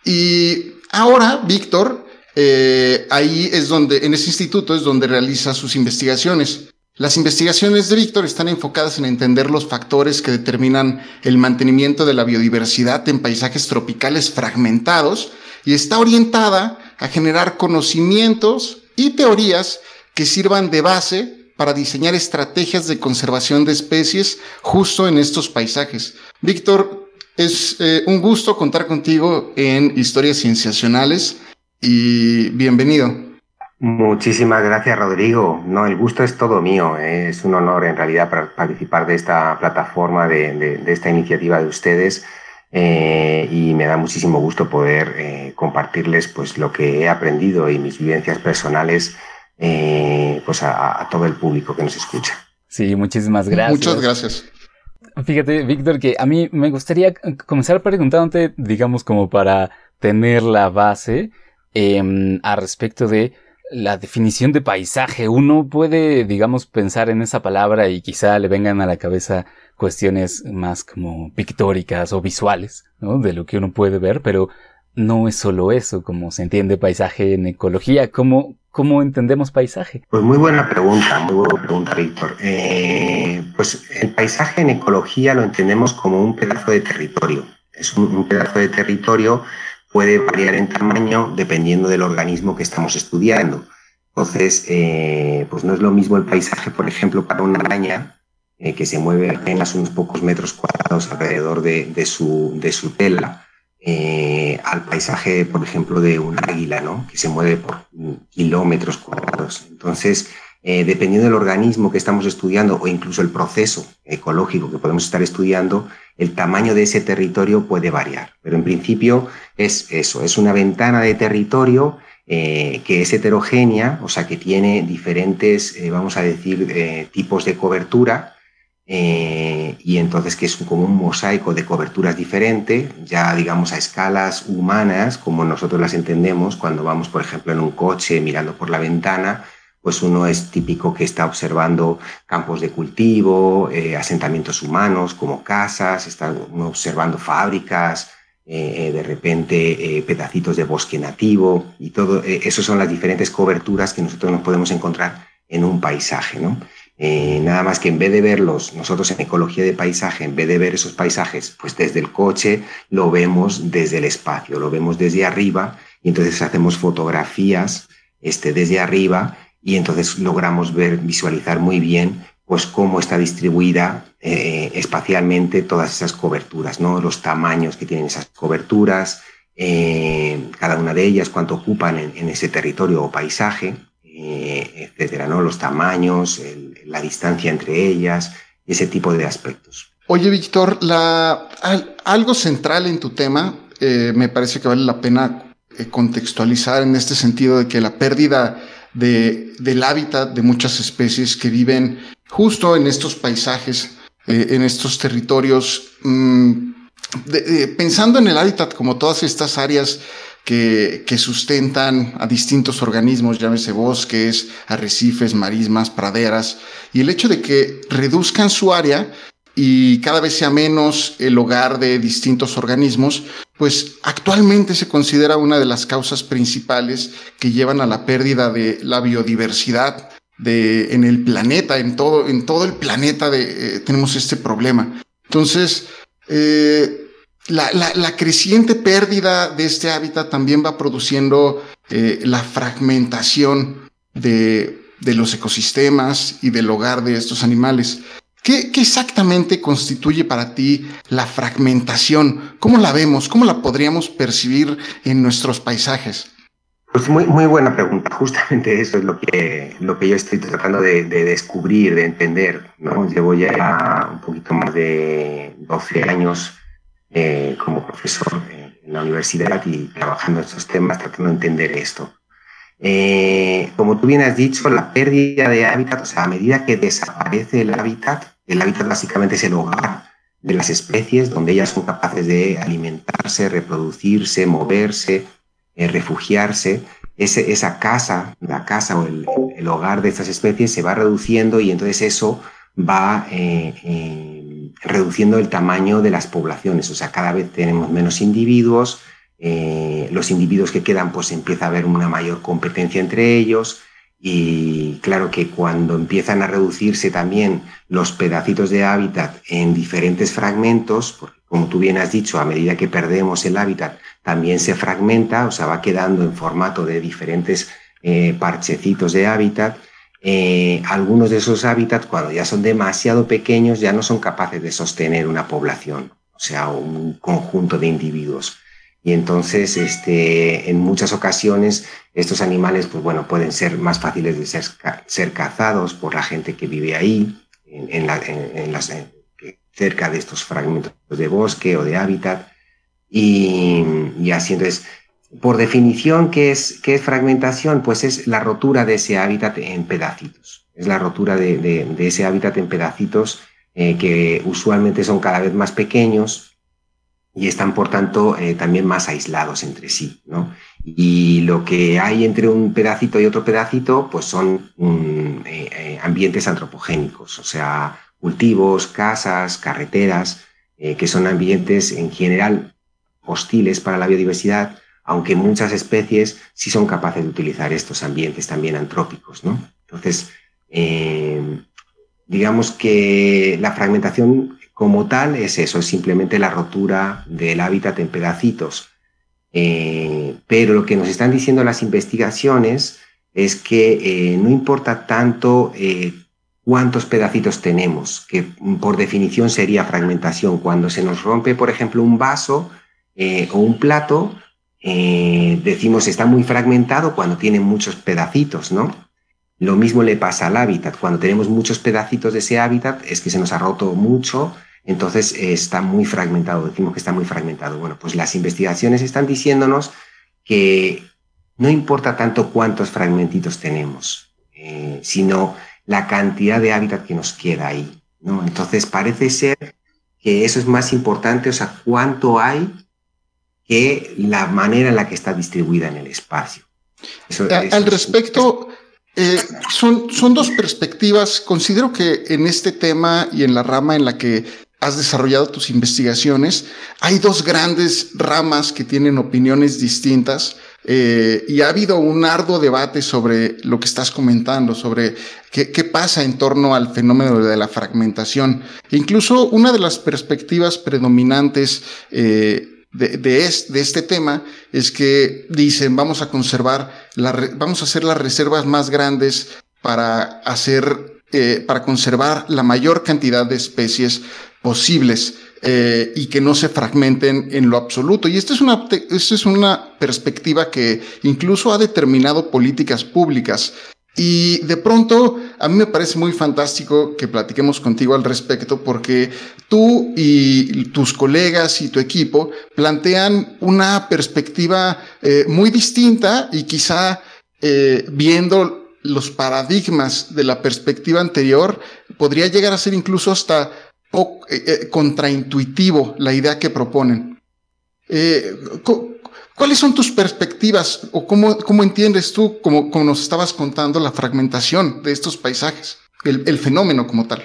Y ahora Víctor, eh, ahí es donde, en ese instituto es donde realiza sus investigaciones. Las investigaciones de Víctor están enfocadas en entender los factores que determinan el mantenimiento de la biodiversidad en paisajes tropicales fragmentados y está orientada a generar conocimientos y teorías que sirvan de base para diseñar estrategias de conservación de especies justo en estos paisajes. Víctor, es eh, un gusto contar contigo en Historias Cienciacionales y bienvenido. Muchísimas gracias, Rodrigo. No, el gusto es todo mío. Es un honor, en realidad, participar de esta plataforma, de, esta iniciativa de ustedes. Eh, y me da muchísimo gusto poder eh, compartirles pues, lo que he aprendido y mis vivencias personales eh, pues a, todo el público que nos escucha. Sí, muchísimas gracias. Muchas gracias. Fíjate, Víctor, que a mí me gustaría comenzar preguntándote, digamos, como para tener la base eh, a respecto de la definición de paisaje. Uno puede, digamos, pensar en esa palabra y quizá le vengan a la cabeza cuestiones más como pictóricas o visuales, ¿no? De lo que uno puede ver, pero no es solo eso, como se entiende paisaje en ecología. ¿Cómo, cómo entendemos paisaje? Pues muy buena pregunta, muy buena pregunta, Víctor. Eh, pues el paisaje en ecología lo entendemos como un pedazo de territorio. Es un pedazo de territorio puede variar en tamaño dependiendo del organismo que estamos estudiando. Entonces, eh, pues no es lo mismo el paisaje, por ejemplo, para una araña eh, que se mueve apenas unos pocos metros cuadrados alrededor de, su, de su, tela, eh, al paisaje, por ejemplo, de un águila, ¿no? que se mueve por kilómetros cuadrados. Entonces, eh, dependiendo del organismo que estamos estudiando o incluso el proceso ecológico que podemos estar estudiando, el tamaño de ese territorio puede variar. Pero en principio es eso, es una ventana de territorio eh, que es heterogénea, o sea, que tiene diferentes, eh, vamos a decir, tipos de cobertura. y entonces que es como un mosaico de coberturas diferente, ya digamos a escalas humanas, como nosotros las entendemos cuando vamos, por ejemplo, en un coche mirando por la ventana, pues uno es típico que está observando campos de cultivo, eh, asentamientos humanos como casas, está observando fábricas, eh, de repente eh, pedacitos de bosque nativo y todo, eso son las diferentes coberturas que nosotros nos podemos encontrar en un paisaje, ¿no? nada más que en vez de verlos, nosotros en ecología de paisaje, en vez de ver esos paisajes, pues desde el coche lo vemos desde el espacio, lo vemos desde arriba y entonces hacemos fotografías este, desde arriba y entonces logramos ver, visualizar muy bien pues cómo está distribuida eh, espacialmente todas esas coberturas, ¿no? los tamaños que tienen esas coberturas, eh, cada una de ellas, cuánto ocupan en, ese territorio o paisaje, eh, etcétera, ¿no? los tamaños, la distancia entre ellas, ese tipo de aspectos. Oye, Víctor, algo central en tu tema, me parece que vale la pena contextualizar en este sentido de que la pérdida de, del hábitat de muchas especies que viven justo en estos paisajes, eh, en estos territorios, mm, pensando en el hábitat como todas estas áreas que, que, sustentan a distintos organismos, llámese bosques, arrecifes, marismas, praderas, y el hecho de que reduzcan su área y cada vez sea menos el hogar de distintos organismos, pues actualmente se considera una de las causas principales que llevan a la pérdida de la biodiversidad en el planeta, en todo, el planeta eh, tenemos este problema. Entonces, eh, la, creciente pérdida de este hábitat también va produciendo eh, la fragmentación de los ecosistemas y del hogar de estos animales. ¿Qué, exactamente constituye para ti la fragmentación? ¿Cómo la vemos? ¿Cómo la podríamos percibir en nuestros paisajes? Pues muy, muy buena pregunta. Justamente eso es lo que, lo que yo estoy tratando de, descubrir, de entender. ¿no? Llevo ya un poquito más de 12 años eh, como profesor en la universidad y trabajando en estos temas, tratando de entender esto. Eh, como tú bien has dicho, la pérdida de hábitat, o sea, a medida que desaparece el hábitat, el hábitat básicamente es el hogar de las especies donde ellas son capaces de alimentarse, reproducirse, moverse, eh, refugiarse. Esa casa, la casa o el, hogar de estas especies se va reduciendo y entonces eso va eh, eh, reduciendo el tamaño de las poblaciones. O sea, cada vez tenemos menos individuos, los individuos que quedan pues empieza a haber una mayor competencia entre ellos, y claro que cuando empiezan a reducirse también los pedacitos de hábitat en diferentes fragmentos, porque como tú bien has dicho, a medida que perdemos el hábitat también se fragmenta, o sea, va quedando en formato de diferentes eh, parchecitos de hábitat, eh, algunos de esos hábitats, cuando ya son demasiado pequeños, ya no son capaces de sostener una población, o sea, un conjunto de individuos. Y entonces, este, en muchas ocasiones, estos animales, pues bueno, pueden ser más fáciles de ser, ser cazados por la gente que vive ahí, en, las, cerca de estos fragmentos de bosque o de hábitat. Y, así, entonces, por definición, ¿qué es, ¿qué es fragmentación? Pues es la rotura de ese hábitat en pedacitos. Es la rotura de, de, ese hábitat en pedacitos eh, que usualmente son cada vez más pequeños y están, por tanto, eh, también más aislados entre sí. ¿no? Y lo que hay entre un pedacito y otro pedacito, pues son mm, eh, eh, ambientes antropogénicos, o sea, cultivos, casas, carreteras, que son ambientes en general hostiles para la biodiversidad, aunque muchas especies sí son capaces de utilizar estos ambientes también antrópicos. ¿no? Entonces, digamos que la fragmentación como tal es eso, es simplemente la rotura del hábitat en pedacitos. Eh, pero lo que nos están diciendo las investigaciones es que eh, no importa tanto eh, cuántos pedacitos tenemos, que por definición sería fragmentación. Cuando se nos rompe, por ejemplo, un vaso o un plato, decimos está muy fragmentado cuando tiene muchos pedacitos, ¿no? Lo mismo le pasa al hábitat. Cuando tenemos muchos pedacitos de ese hábitat, es que se nos ha roto mucho entonces eh, está muy fragmentado, decimos que está muy fragmentado. Bueno, pues las investigaciones están diciéndonos que no importa tanto cuántos fragmentitos tenemos, eh, sino la cantidad de hábitat que nos queda ahí. ¿no? Entonces parece ser que eso es más importante, o sea, cuánto hay que la manera en la que está distribuida en el espacio. Al respecto, eh, son, son dos perspectivas. Considero que en este tema y en la rama en la que has desarrollado tus investigaciones, hay dos grandes ramas que tienen opiniones distintas eh, y ha habido un arduo debate sobre lo que estás comentando, sobre qué, pasa en torno al fenómeno de la fragmentación. Incluso una de las perspectivas predominantes eh, de, este tema es que dicen vamos a conservar, vamos a hacer las reservas más grandes para hacer eh, para conservar la mayor cantidad de especies posibles eh, y que no se fragmenten en lo absoluto. Y esta es, una, esta es una perspectiva que incluso ha determinado políticas públicas. Y de pronto a mí me parece muy fantástico que platiquemos contigo al respecto porque tú y tus colegas y tu equipo plantean una perspectiva eh, muy distinta y quizá eh, viendo los paradigmas de la perspectiva anterior, podría llegar a ser incluso hasta eh, contraintuitivo la idea que proponen. ¿Cuáles son tus perspectivas o cómo, cómo entiendes tú, como, como, nos estabas contando, la fragmentación de estos paisajes, el fenómeno como tal?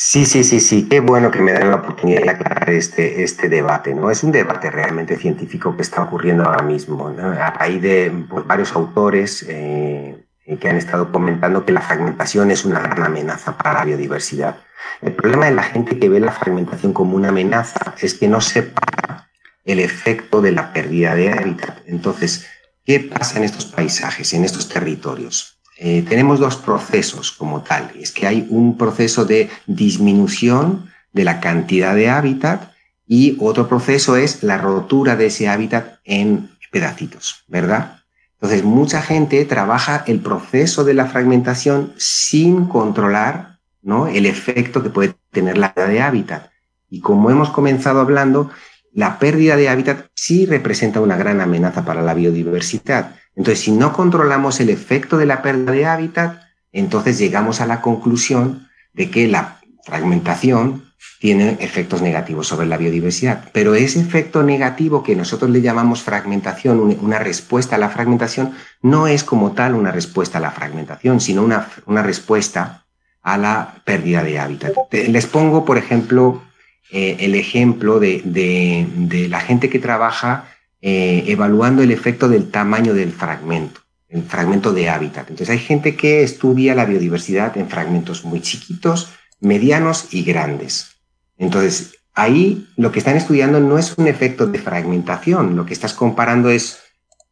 Sí, sí, sí, sí. Qué bueno que me dan la oportunidad de aclarar este, este debate, ¿no? Es un debate realmente científico que está ocurriendo ahora mismo, ¿no? Hay de pues, varios autores eh, que han estado comentando que la fragmentación es una gran amenaza para la biodiversidad. El problema de la gente que ve la fragmentación como una amenaza es que no separa el efecto de la pérdida de hábitat. Entonces, ¿qué pasa en estos paisajes, en estos territorios? Eh, tenemos dos procesos como tal. Es que hay un proceso de disminución de la cantidad de hábitat y otro proceso es la rotura de ese hábitat en pedacitos, ¿verdad? Entonces, mucha gente trabaja el proceso de la fragmentación sin controlar ¿no? el efecto que puede tener la pérdida de hábitat. Y como hemos comenzado hablando, la pérdida de hábitat sí representa una gran amenaza para la biodiversidad. Entonces, si no controlamos el efecto de la pérdida de hábitat, entonces llegamos a la conclusión de que la fragmentación tiene efectos negativos sobre la biodiversidad. Pero ese efecto negativo que nosotros le llamamos fragmentación, una respuesta a la fragmentación, no es como tal una respuesta a la fragmentación, sino una, una respuesta a la pérdida de hábitat. Les pongo, por ejemplo, eh, el ejemplo de, la gente que trabaja eh, evaluando el efecto del tamaño del fragmento, el fragmento de hábitat. Entonces hay gente que estudia la biodiversidad en fragmentos muy chiquitos, medianos y grandes. Entonces ahí lo que están estudiando no es un efecto de fragmentación, lo que estás comparando es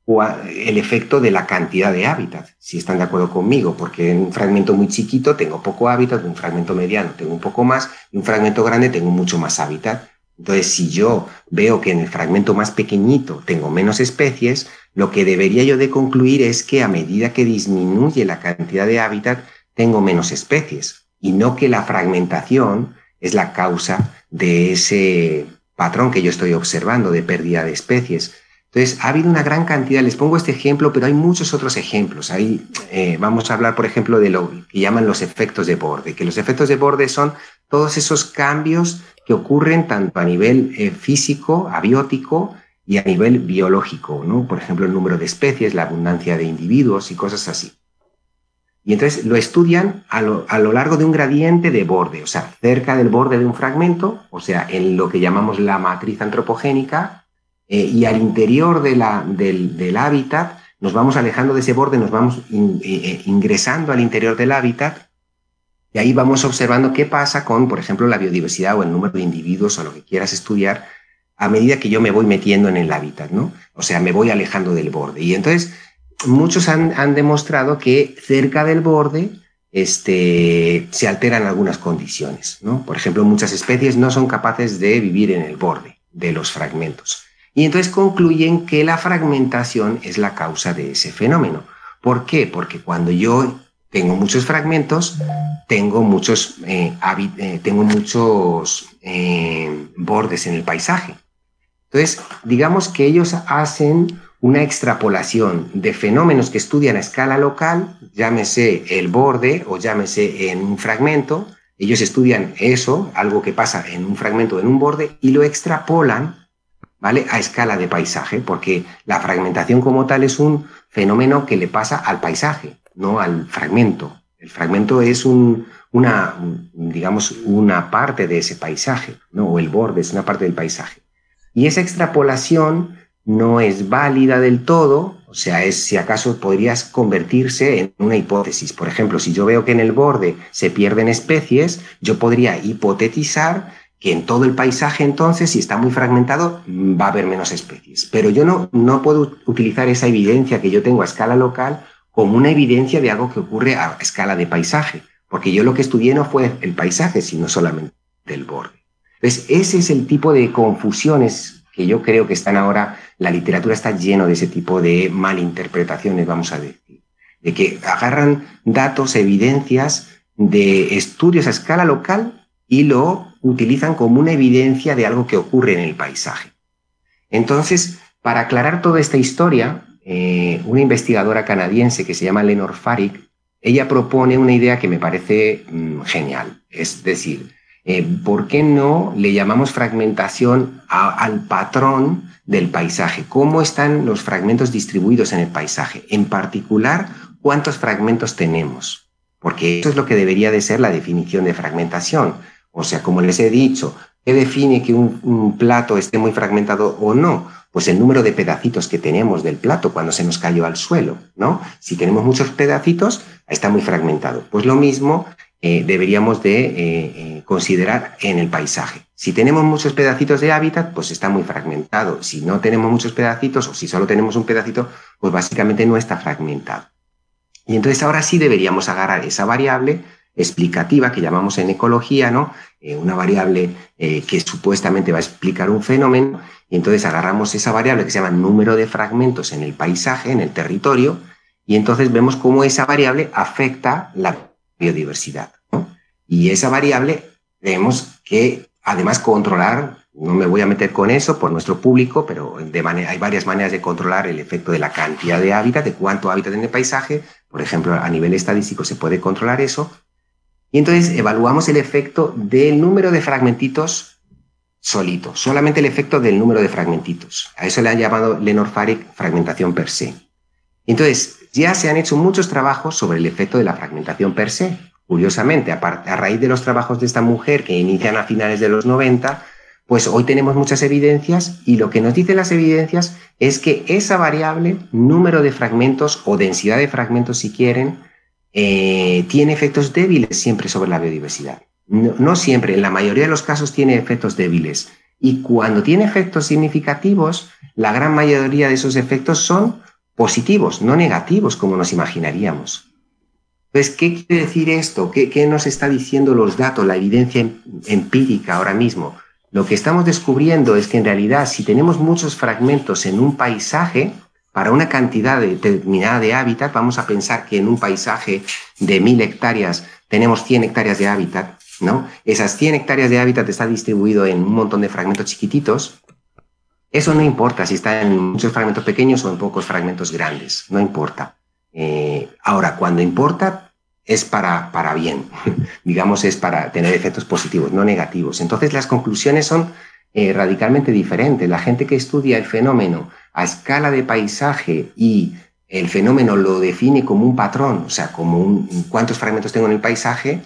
el efecto de la cantidad de hábitat, si están de acuerdo conmigo, porque en un fragmento muy chiquito tengo poco hábitat, en un fragmento mediano tengo un poco más, y un fragmento grande tengo mucho más hábitat. Entonces, si yo veo que en el fragmento más pequeñito tengo menos especies, lo que debería yo de concluir es que a medida que disminuye la cantidad de hábitat, tengo menos especies y no que la fragmentación es la causa de ese patrón que yo estoy observando de pérdida de especies. Entonces, ha habido una gran cantidad, les pongo este ejemplo, pero hay muchos otros ejemplos. Ahí eh, vamos a hablar, por ejemplo, de lo que llaman los efectos de borde, que los efectos de borde son todos esos cambios que ocurren tanto a nivel eh, físico, abiótico, y a nivel biológico, ¿no? Por ejemplo, el número de especies, la abundancia de individuos y cosas así. Y entonces lo estudian a lo, largo de un gradiente de borde, o sea, cerca del borde de un fragmento, o sea, en lo que llamamos la matriz antropogénica, eh, y al interior de la, del, hábitat, nos vamos alejando de ese borde, nos vamos eh, ingresando al interior del hábitat y ahí vamos observando qué pasa con, por ejemplo, la biodiversidad o el número de individuos o lo que quieras estudiar a medida que yo me voy metiendo en el hábitat, ¿no? O sea, me voy alejando del borde. Y entonces, muchos han, demostrado que cerca del borde este, se alteran algunas condiciones, ¿no? Por ejemplo, muchas especies no son capaces de vivir en el borde de los fragmentos. Y entonces concluyen que la fragmentación es la causa de ese fenómeno. ¿Por qué? Porque cuando yo tengo muchos fragmentos, tengo muchos, eh, eh, tengo muchos eh, bordes en el paisaje. Entonces, digamos que ellos hacen una extrapolación de fenómenos que estudian a escala local, llámese el borde o llámese en un fragmento, ellos estudian eso, algo que pasa en un fragmento en un borde, y lo extrapolan ¿vale? a escala de paisaje, porque la fragmentación como tal es un fenómeno que le pasa al paisaje no al fragmento. El fragmento es una, digamos, una parte de ese paisaje, ¿no? o el borde es una parte del paisaje. Y esa extrapolación no es válida del todo, o sea, es si acaso podrías convertirse en una hipótesis. Por ejemplo, si yo veo que en el borde se pierden especies, yo podría hipotetizar en todo el paisaje entonces, si está muy fragmentado, va a haber menos especies. Pero yo no, no puedo utilizar esa evidencia que yo tengo a escala local como una evidencia de algo que ocurre a escala de paisaje, porque yo lo que estudié no fue el paisaje, sino solamente el borde. Entonces, ese es el tipo de confusiones que yo creo que están ahora, la literatura está lleno de ese tipo de malinterpretaciones, vamos a decir, de que agarran datos, evidencias de estudios a escala local y lo utilizan como una evidencia de algo que ocurre en el paisaje. Entonces, para aclarar toda esta historia, eh, una investigadora canadiense que se llama Lenore Farik, ella propone una idea que me parece mm, genial. Es decir, eh, ¿por qué no le llamamos fragmentación al patrón del paisaje? ¿Cómo están los fragmentos distribuidos en el paisaje? En particular, ¿cuántos fragmentos tenemos? Porque eso es lo que debería de ser la definición de fragmentación. O sea, como les he dicho, ¿qué define que un plato esté muy fragmentado o no? pues el número de pedacitos que tenemos del plato cuando se nos cayó al suelo, ¿no? Si tenemos muchos pedacitos, está muy fragmentado. Pues lo mismo eh, deberíamos de eh, eh, considerar en el paisaje. Si tenemos muchos pedacitos de hábitat, pues está muy fragmentado. Si no tenemos muchos pedacitos o si solo tenemos un pedacito, pues básicamente no está fragmentado. Y entonces ahora sí deberíamos agarrar esa variable explicativa que llamamos en ecología, ¿no? una variable que supuestamente va a explicar un fenómeno y entonces agarramos esa variable que se llama número de fragmentos en el paisaje, en el territorio, y entonces vemos cómo esa variable afecta la biodiversidad. Y esa variable tenemos que además controlar, no me voy a meter con eso por nuestro público, pero hay varias maneras de controlar el efecto de la cantidad de hábitat, de cuánto hábitat en el paisaje. Por ejemplo, a nivel estadístico se puede controlar eso. Y entonces evaluamos el efecto del número de fragmentitos solito, solamente el efecto del número de fragmentitos. A eso le han llamado Lenor fragmentación per se. Entonces, ya se han hecho muchos trabajos sobre el efecto de la fragmentación per se. Curiosamente, a raíz de los trabajos de esta mujer que inician a finales de los 90, pues hoy tenemos muchas evidencias y lo que nos dicen las evidencias es que esa variable, número de fragmentos o densidad de fragmentos si quieren, eh, tiene efectos débiles siempre sobre la biodiversidad. No, siempre, en la mayoría de los casos tiene efectos débiles. Y cuando tiene efectos significativos, la gran mayoría de esos efectos son positivos, no negativos como nos imaginaríamos. Entonces, ¿qué quiere decir esto? ¿Qué, ¿Qué, nos está diciendo los datos, la evidencia em, empírica ahora mismo? Lo que estamos descubriendo es que en realidad si tenemos muchos fragmentos en un paisaje, para una cantidad determinada de hábitat, vamos a pensar que en un paisaje de mil hectáreas tenemos 100 hectáreas de hábitat, ¿no? Esas 100 hectáreas de hábitat está distribuido en un montón de fragmentos chiquititos. Eso no importa si está en muchos fragmentos pequeños o en pocos fragmentos grandes, no importa. Eh, ahora, cuando importa, es para, para bien, <laughs> digamos, es para tener efectos positivos, no negativos. Entonces, las conclusiones son eh, radicalmente diferentes. La gente que estudia el fenómeno a escala de paisaje y el fenómeno lo define como un patrón, o sea, como un, cuántos fragmentos tengo en el paisaje,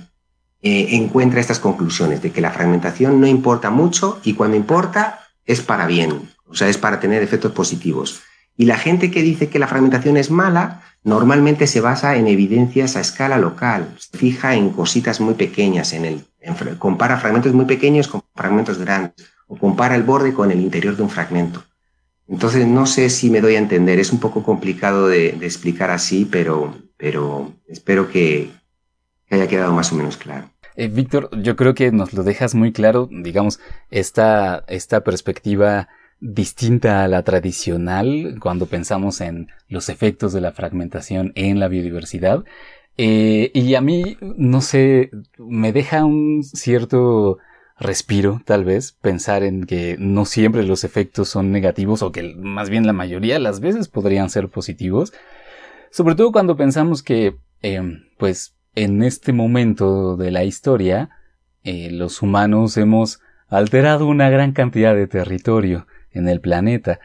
eh, encuentra estas conclusiones de que la fragmentación no importa mucho y cuando importa es para bien, o sea, es para tener efectos positivos. Y la gente que dice que la fragmentación es mala, normalmente se basa en evidencias a escala local, se fija en cositas muy pequeñas, en el, compara fragmentos muy pequeños con fragmentos grandes, o compara el borde con el interior de un fragmento. Entonces, no sé si me doy a entender, es un poco complicado de, explicar así, pero, pero espero que, que haya quedado más o menos claro. Eh, Víctor, yo creo que nos lo dejas muy claro, digamos, esta, esta perspectiva distinta a la tradicional cuando pensamos en los efectos de la fragmentación en la biodiversidad. Eh, y a mí, no sé, me deja un cierto respiro, tal vez, pensar en que no siempre los efectos son negativos o que más bien la mayoría de las veces podrían ser positivos. Sobre todo cuando pensamos que, eh, pues, en este momento de la historia, eh, los humanos hemos alterado una gran cantidad de territorio en el planeta.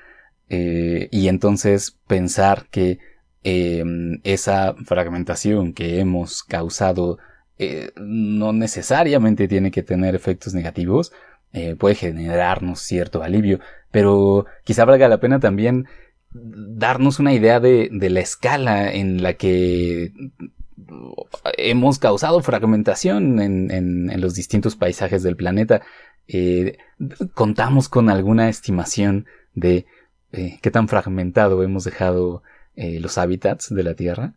Eh, y entonces pensar que em, esa fragmentación que hemos causado eh, no necesariamente tiene que tener efectos negativos, puede generarnos cierto alivio, pero quizá valga la pena también darnos una idea de, la escala en la que hemos causado fragmentación en, los distintos paisajes del planeta. Eh, ¿Contamos con alguna estimación de eh, qué tan fragmentado hemos dejado eh, los hábitats de la Tierra?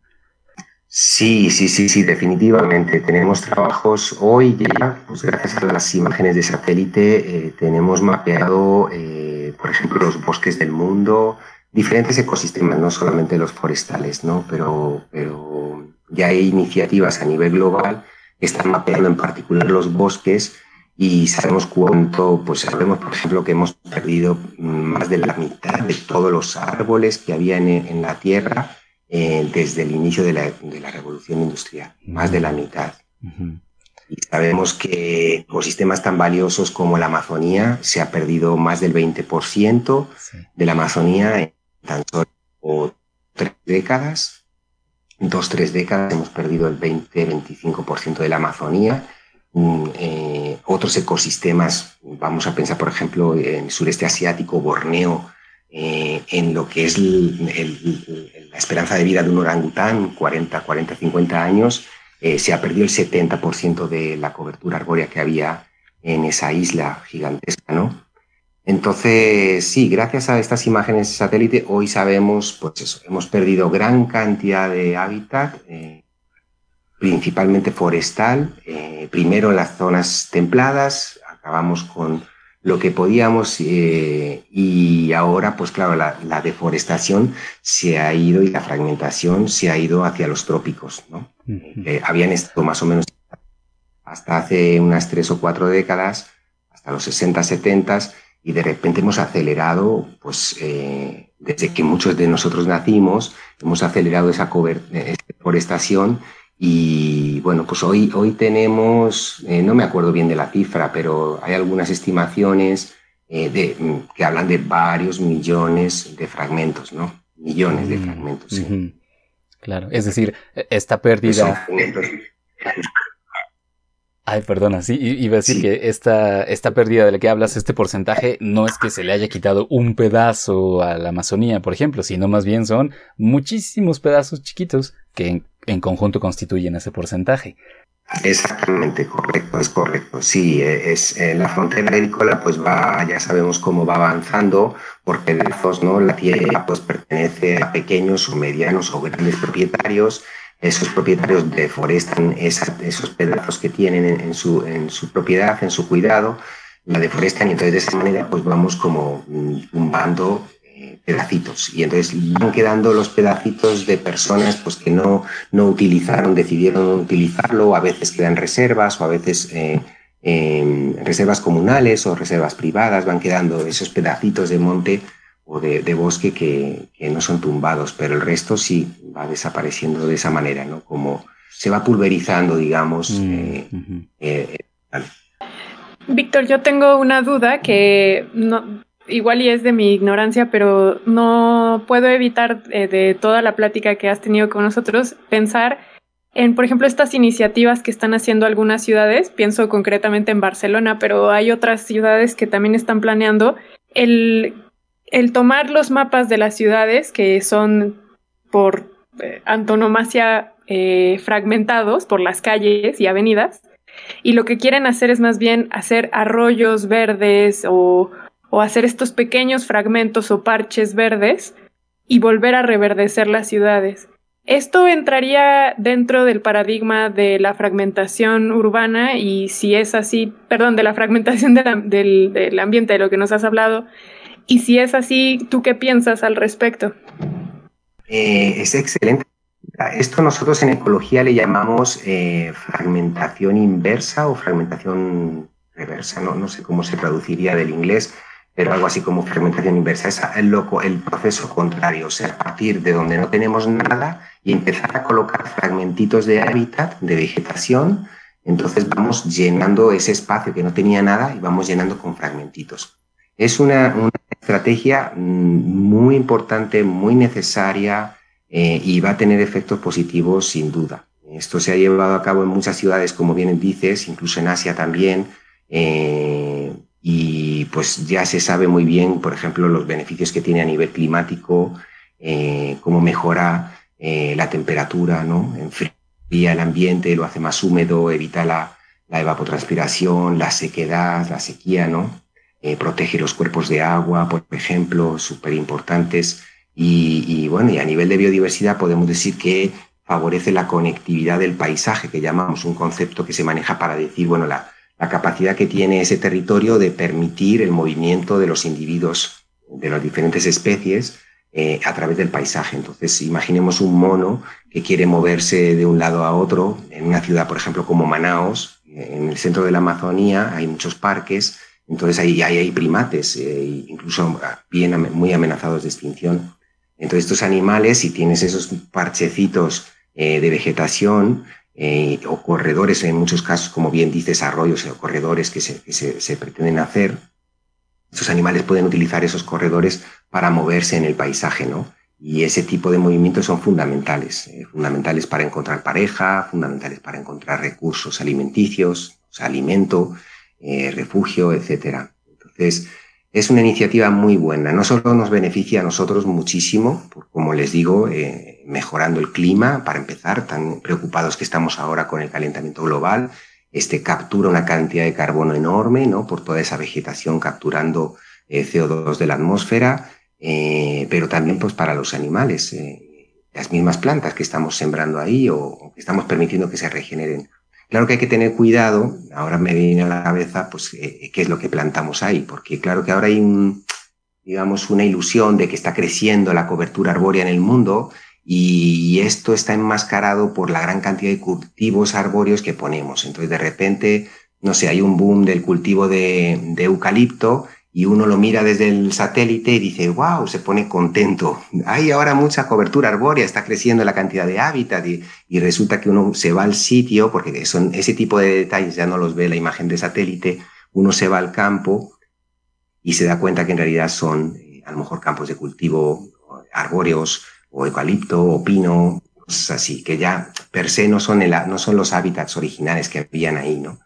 Sí, sí, sí, sí, definitivamente. Tenemos trabajos hoy ya, pues gracias a las imágenes de satélite, tenemos mapeado, por ejemplo, los bosques del mundo, diferentes ecosistemas, no solamente los forestales, ¿no? Pero, pero ya hay iniciativas a nivel global que están mapeando en particular los bosques y sabemos cuánto, pues sabemos, por ejemplo, que hemos perdido más de la mitad de todos los árboles que había en, la Tierra eh, desde el inicio de la, de la, revolución industrial, más de la mitad. Y sabemos que ecosistemas tan valiosos como la Amazonía se ha perdido más del 20% de la Amazonía en tan solo tres décadas. Dos, tres décadas hemos perdido el 20-25% de la Amazonía Mm, eh, otros ecosistemas, vamos a pensar, por ejemplo, en el sureste asiático, Borneo, eh, en lo que es la esperanza de vida de un orangután, 40, 40, 50 años, eh, se ha perdido el 70% de la cobertura arbórea que había en esa isla gigantesca, ¿no? Entonces, sí, gracias a estas imágenes satélite, hoy sabemos, pues eso, hemos perdido gran cantidad de hábitat, principalmente forestal, eh, primero en las zonas templadas, acabamos con lo que podíamos eh, y ahora, pues claro, la, deforestación se ha ido y la fragmentación se ha ido hacia los trópicos, ¿no? Eh, habían estado más o menos hasta hace unas tres o cuatro décadas, hasta los 60, 70, y de repente hemos acelerado, pues desde que muchos de nosotros nacimos, hemos acelerado esa, esa deforestación y bueno, pues hoy, hoy tenemos, eh, no me acuerdo bien de la cifra, pero hay algunas estimaciones eh, de, mm, que hablan de varios millones de fragmentos, ¿no? Millones de mm, fragmentos. Sí. Claro, es decir, e, esta pérdida... Ay, perdona, sí, iba a decir que esta, esta pérdida de la que hablas, este porcentaje, no es que se le haya quitado un pedazo a la Amazonía, por ejemplo, sino más bien son muchísimos pedazos chiquitos que en, conjunto constituyen ese porcentaje. Exactamente, correcto, es correcto. Sí, e, es eh, la frontera agrícola, pues va, ya sabemos cómo va avanzando, porque ¿no? La tierra pues pertenece a pequeños o medianos o grandes propietarios esos propietarios deforestan esos pedazos que tienen en, su, en su propiedad, en su cuidado, la deforestan y entonces de esa manera pues vamos como tumbando eh, pedacitos y entonces van quedando los pedacitos de personas pues que no, no utilizaron, decidieron utilizarlo, a veces quedan reservas o a veces eh, reservas comunales o reservas privadas, van quedando esos pedacitos de monte o de, bosque que, no son tumbados, pero el resto sí va desapareciendo de esa manera, ¿no? Como se va pulverizando, digamos. Mm, eh, eh, Víctor, yo tengo una duda que no, igual y es de mi ignorancia, pero no puedo evitar eh, de toda la plática que has tenido con nosotros pensar en, por ejemplo, estas iniciativas que están haciendo algunas ciudades, pienso concretamente en Barcelona, pero hay otras ciudades que también están planeando el el tomar los mapas de las ciudades, que son por eh, antonomasia eh, fragmentados por las calles y avenidas, y lo que quieren hacer es más bien hacer arroyos verdes o, o hacer estos pequeños fragmentos o parches verdes y volver a reverdecer las ciudades. Esto entraría dentro del paradigma de la fragmentación urbana y si es así, perdón, de la fragmentación del, del ambiente de lo que nos has hablado, y si es así, ¿tú qué piensas al respecto? Eh, es excelente. Esto nosotros en ecología le llamamos eh, fragmentación inversa o fragmentación reversa, ¿no? no sé cómo se traduciría del inglés, pero algo así como fragmentación inversa. Es el, loco, el proceso contrario, o sea, a partir de donde no tenemos nada y empezar a colocar fragmentitos de hábitat, de vegetación, entonces vamos llenando ese espacio que no tenía nada y vamos llenando con fragmentitos. Es una, estrategia mm, muy importante, muy necesaria eh, y va a tener efectos positivos sin duda. Esto se ha llevado a cabo en muchas ciudades, como bien dices, incluso en Asia también. Eh, y pues ya se sabe muy bien, por ejemplo, los beneficios que tiene a nivel climático, eh, cómo mejora la temperatura, ¿no? Enfría el ambiente, lo hace más húmedo, evita la, la evapotranspiración, la sequedad, la sequía, ¿no? Eh, protege los cuerpos de agua, por ejemplo, súper importantes. Y, bueno, y a nivel de biodiversidad podemos decir que favorece la conectividad del paisaje, que llamamos un concepto que se maneja para decir, bueno, la, capacidad que tiene ese territorio de permitir el movimiento de los individuos de las diferentes especies eh, a través del paisaje. Entonces, imaginemos un mono que quiere moverse de un lado a otro en una ciudad, por ejemplo, como Manaos, En el centro de la Amazonía hay muchos parques, entonces ahí, hay primates, eh, incluso bien, muy amenazados de extinción. Entonces estos animales, si tienes esos parchecitos eh, de vegetación eh, o corredores, en muchos casos, como bien dices, arroyos o corredores que, se, que se, se pretenden hacer, estos animales pueden utilizar esos corredores para moverse en el paisaje, ¿no? Y ese tipo de movimientos son fundamentales, eh, fundamentales para encontrar pareja, fundamentales para encontrar recursos alimenticios, o sea, alimento, eh, refugio, etc. Entonces, es una iniciativa muy buena. No solo nos beneficia a nosotros muchísimo, como les digo, eh, mejorando el clima, para empezar, tan preocupados que estamos ahora con el calentamiento global, este captura una cantidad de carbono enorme, ¿no? Por toda esa vegetación capturando CO2 de la atmósfera, eh, pero también pues para los animales, eh, las mismas plantas que estamos sembrando ahí o, que estamos permitiendo que se regeneren. Claro que hay que tener cuidado, ahora me viene a la cabeza pues eh, qué es lo que plantamos ahí, porque claro que ahora hay un, digamos una ilusión de que está creciendo la cobertura arbórea en el mundo y esto está enmascarado por la gran cantidad de cultivos arbóreos que ponemos. Entonces de repente, no sé, hay un boom del cultivo de, eucalipto y uno lo mira desde el satélite y dice, wow, se pone contento. <laughs> Hay ahora mucha cobertura arbórea, está creciendo la cantidad de hábitat y, resulta que uno se va al sitio, porque son ese tipo de detalles ya no los ve la imagen de satélite, uno se va al campo y se da cuenta que en realidad son eh, a lo mejor campos de cultivo arbóreos o eucalipto o pino, cosas así, que ya per se no son, el, no son los hábitats originales que habían ahí, ¿no?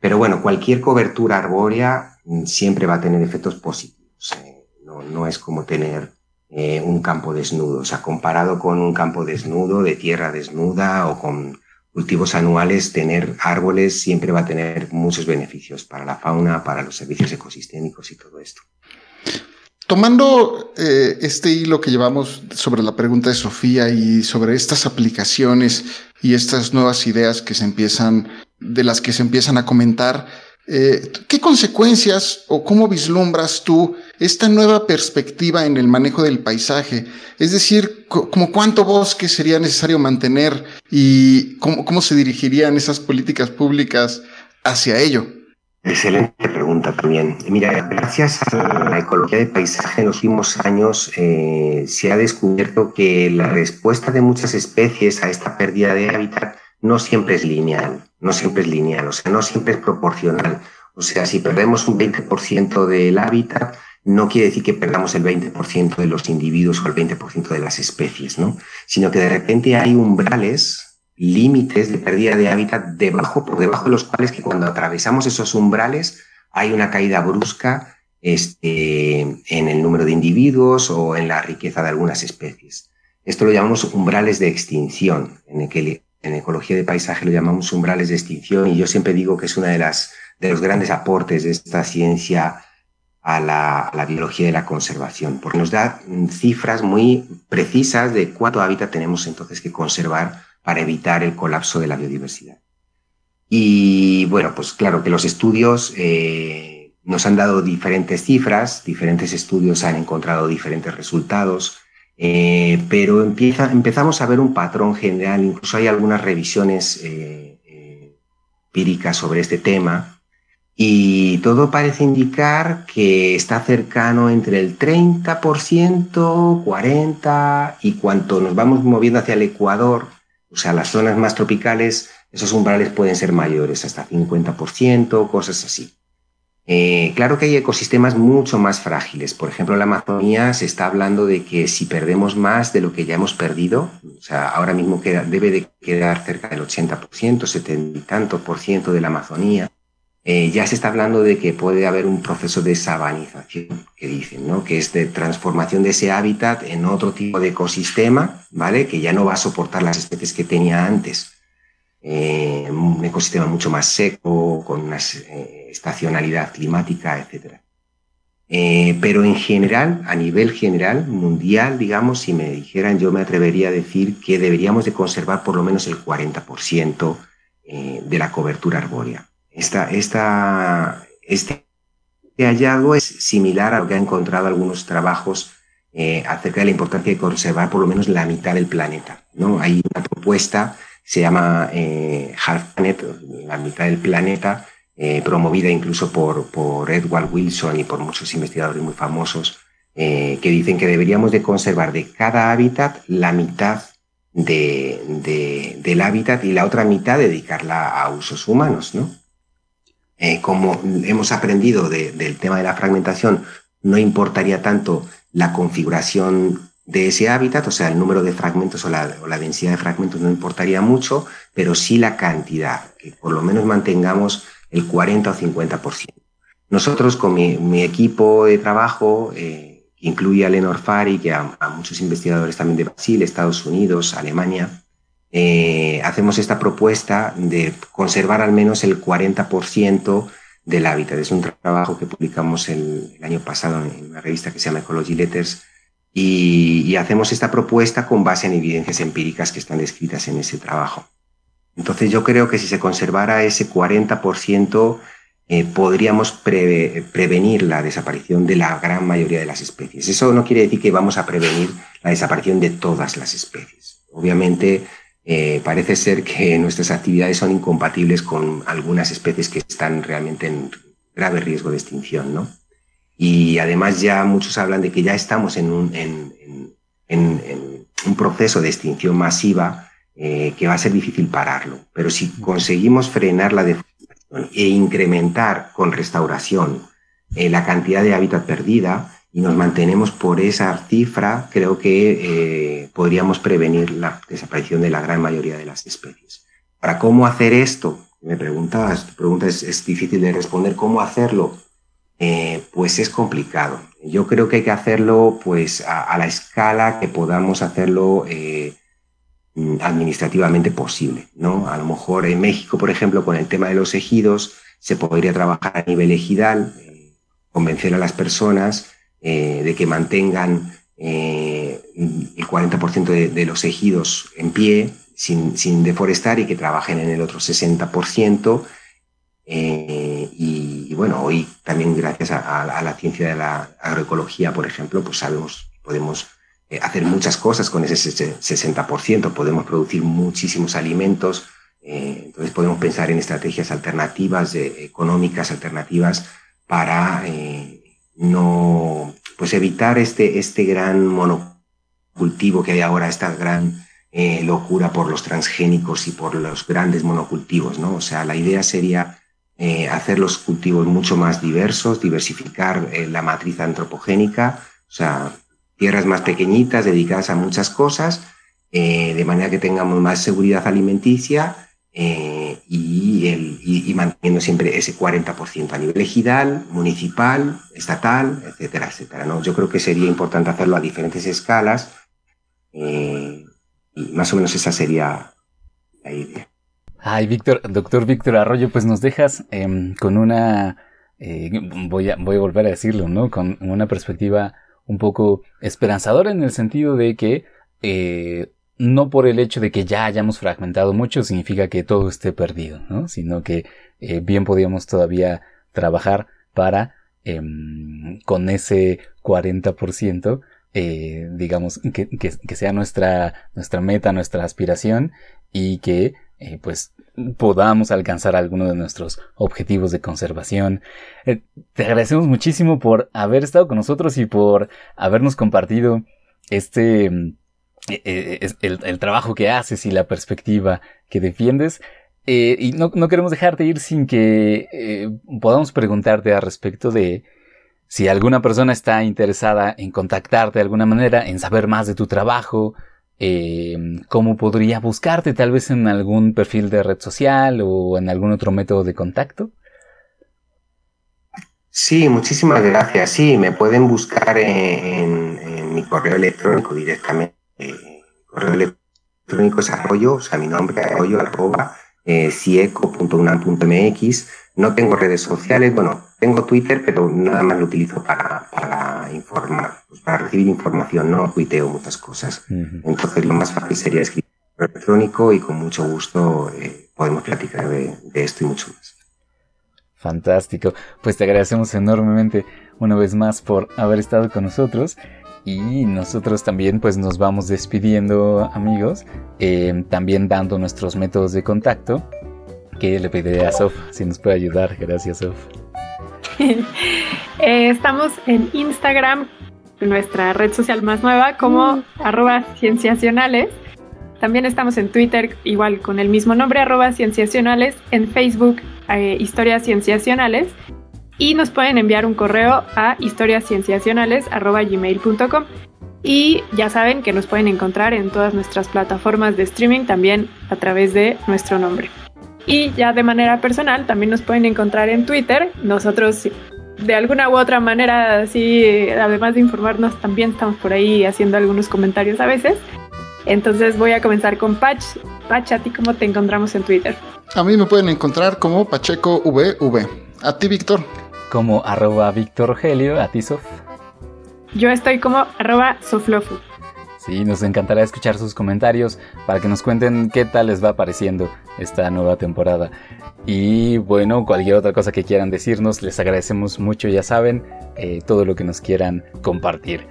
Pero bueno, cualquier cobertura arbórea mm, siempre va a tener efectos positivos. Eh, no, no, es como tener eh, un campo desnudo. O sea, comparado con un campo desnudo, de tierra desnuda o con cultivos anuales, tener árboles siempre va a tener muchos beneficios para la fauna, para los servicios ecosistémicos y todo esto. Tomando eh, este hilo que llevamos sobre la pregunta de Sofía y sobre estas aplicaciones y estas nuevas ideas que se empiezan, de las que se empiezan a comentar, eh, ¿qué consecuencias o cómo vislumbras tú esta nueva perspectiva en el manejo del paisaje? Es decir, como cuánto bosque sería necesario mantener y cómo, cómo se dirigirían esas políticas públicas hacia ello. Excelente pregunta también. Mira, gracias a la ecología de paisaje en los últimos años eh, se ha descubierto que la respuesta de muchas especies a esta pérdida de hábitat no siempre es lineal, no siempre es lineal, o sea, no siempre es proporcional. O sea, si perdemos un 20% del hábitat, no quiere decir que perdamos el 20% de los individuos o el 20% de las especies, ¿no? Sino que de repente hay umbrales límites de pérdida de hábitat debajo, por debajo de los cuales que cuando atravesamos esos umbrales hay una caída brusca este, en el número de individuos o en la riqueza de algunas especies. Esto lo llamamos umbrales de extinción. En, en ecología de paisaje lo llamamos umbrales de extinción y yo siempre digo que es una de de los grandes aportes de esta ciencia a la, a la, biología de la conservación, porque nos da cifras muy precisas de cuánto hábitat tenemos entonces que conservar para evitar el colapso de la biodiversidad. Y bueno, pues claro que los estudios eh, nos han dado diferentes cifras, diferentes estudios han encontrado diferentes resultados, eh, pero empieza, empezamos a ver un patrón general, incluso hay algunas revisiones eh, empíricas sobre este tema, y todo parece indicar que está cercano entre el 30%, 40%, y cuanto nos vamos moviendo hacia el Ecuador, o sea, las zonas más tropicales, esos umbrales pueden ser mayores, hasta 50%, cosas así. Eh, claro que hay ecosistemas mucho más frágiles. Por ejemplo, la Amazonía se está hablando de que si perdemos más de lo que ya hemos perdido, o sea, ahora mismo debe de quedar cerca del 80%, 70 y tanto por ciento de la Amazonía, eh, ya se está hablando de que puede haber un proceso de sabanización, que dicen, ¿no? Que es de transformación de ese hábitat en otro tipo de ecosistema, ¿vale? Que ya no va a soportar las especies que tenía antes. Eh, un ecosistema mucho más seco, con una eh, estacionalidad climática, etc. pero en general, a nivel general, mundial, digamos, si me dijeran, yo me atrevería a decir que deberíamos de conservar por lo menos el 40% de la cobertura arbórea. Esta, esta, este hallazgo es similar a lo que han encontrado algunos trabajos eh, acerca de la importancia de conservar por lo menos la mitad del planeta. ¿no? Hay una propuesta se llama eh, Half Planet, la mitad del planeta, eh, promovida incluso por, por, Edward Wilson y por muchos investigadores muy famosos, que dicen que deberíamos de conservar de cada hábitat la mitad de, del hábitat y la otra mitad dedicarla a usos humanos. ¿no? Como hemos aprendido del tema de la fragmentación, no importaría tanto la configuración de ese hábitat, o sea, el número de fragmentos o la, densidad de fragmentos no importaría mucho, pero sí la cantidad, que por lo menos mantengamos el 40 o 50%. Nosotros con mi, equipo de trabajo, eh, que incluye a Lenor Fari, que a, muchos investigadores también de Brasil, Estados Unidos, Alemania, eh, hacemos esta propuesta de conservar al menos el 40% del hábitat. Es un trabajo que publicamos el, año pasado en una revista que se llama Ecology Letters, y, hacemos esta propuesta con base en evidencias empíricas que están descritas en ese trabajo. Entonces yo creo que si se conservara ese 40%, eh, podríamos prevenir la desaparición de la gran mayoría de las especies. Eso no quiere decir que vamos a prevenir la desaparición de todas las especies. Obviamente eh, parece ser que nuestras actividades son incompatibles con algunas especies que están realmente en grave riesgo de extinción, ¿no? Y además ya muchos hablan de que ya estamos en un, en, en, un proceso de extinción masiva eh, que va a ser difícil pararlo. Pero si conseguimos frenar la deforestación e incrementar con restauración eh, la cantidad de hábitat perdida y nos mantenemos por esa cifra, creo que eh, podríamos prevenir la desaparición de la gran mayoría de las especies. ¿Para cómo hacer esto? Me preguntabas, tu pregunta es, difícil de responder. ¿Cómo hacerlo? Eh, pues es complicado. Yo creo que hay que hacerlo pues a, la escala que podamos hacerlo eh, administrativamente posible. ¿no? A lo mejor en México, por ejemplo, con el tema de los ejidos, se podría trabajar a nivel ejidal, convencer a las personas de que mantengan el 40% de, los ejidos en pie sin, sin deforestar y que trabajen en el otro 60% eh, y, bueno, hoy también gracias a, la ciencia de la agroecología, por ejemplo, pues sabemos, podemos eh, hacer muchas cosas con ese 60%, podemos producir muchísimos alimentos, eh, entonces podemos pensar en estrategias alternativas, económicas alternativas para no, pues evitar este, este gran monocultivo que hay ahora, esta gran locura por los transgénicos y por los grandes monocultivos, ¿no? O sea, la idea sería eh, hacer los cultivos mucho más diversos, diversificar eh, la matriz antropogénica, o sea, tierras más pequeñitas dedicadas a muchas cosas, eh, de manera que tengamos más seguridad alimenticia y, el, y, manteniendo siempre ese 40% a nivel ejidal, municipal, estatal, etcétera, etcétera. ¿no? Yo creo que sería importante hacerlo a diferentes escalas y más o menos esa sería la idea. Ay, Víctor, doctor Víctor Arroyo, pues nos dejas em, con una, eh, voy, a, voy a volver a decirlo, ¿no? Con una perspectiva un poco esperanzadora en el sentido de que eh, no por el hecho de que ya hayamos fragmentado mucho significa que todo esté perdido, ¿no? Sino que eh, bien podíamos todavía trabajar para em, con ese 40%, digamos, que, que, sea nuestra, nuestra meta, nuestra aspiración y que eh, pues podamos alcanzar alguno de nuestros objetivos de conservación. Eh, te agradecemos muchísimo por haber estado con nosotros y por habernos compartido este eh, el, trabajo que haces y la perspectiva que defiendes. y no, no, queremos dejarte ir sin que podamos preguntarte al respecto de si alguna persona está interesada en contactarte de alguna manera, en saber más de tu trabajo, eh, cómo podría buscarte, tal vez en algún perfil de red social o en algún otro método de contacto. Sí, muchísimas gracias. Sí, me pueden buscar en, mi correo electrónico directamente. Eh, correo electrónico es arroyo, o sea, mi nombre arroyo arroba eh, cieco.unam.mx. No tengo redes sociales, bueno, tengo Twitter, pero nada más lo utilizo para, para informar, pues para recibir información, no tuiteo muchas cosas. Entonces lo más fácil sería escribir electrónico y con mucho gusto eh, podemos platicar de, de esto y mucho más. Fantástico. Pues te agradecemos enormemente una vez más por haber estado con nosotros Y nosotros también pues nos vamos despidiendo amigos, eh, también dando nuestros métodos de contacto, que le pediré a Sof si nos puede ayudar. Gracias Sof. <laughs> Eh, estamos en Instagram, nuestra red social más nueva, como mm. arroba cienciacionales. También estamos en Twitter, igual con el mismo nombre, arroba cienciacionales, en Facebook, eh, historias cienciacionales, y nos pueden enviar un correo a historiascienciacionales.gmail.com y ya saben que nos pueden encontrar en todas nuestras plataformas de streaming también a través de nuestro nombre. Y ya de manera personal también nos pueden encontrar en Twitter. Nosotros de alguna u otra manera, así, además de informarnos, también estamos por ahí haciendo algunos comentarios a veces. Entonces voy a comenzar con Patch. Patch, ¿a ti cómo te encontramos en Twitter? A mí me pueden encontrar como PachecoVV. A ti, Víctor como arroba Víctor a ti Sof. Yo estoy como arroba Soflofu. Sí, nos encantará escuchar sus comentarios para que nos cuenten qué tal les va pareciendo esta nueva temporada. Y bueno, cualquier otra cosa que quieran decirnos, les agradecemos mucho, ya saben, eh, todo lo que nos quieran compartir.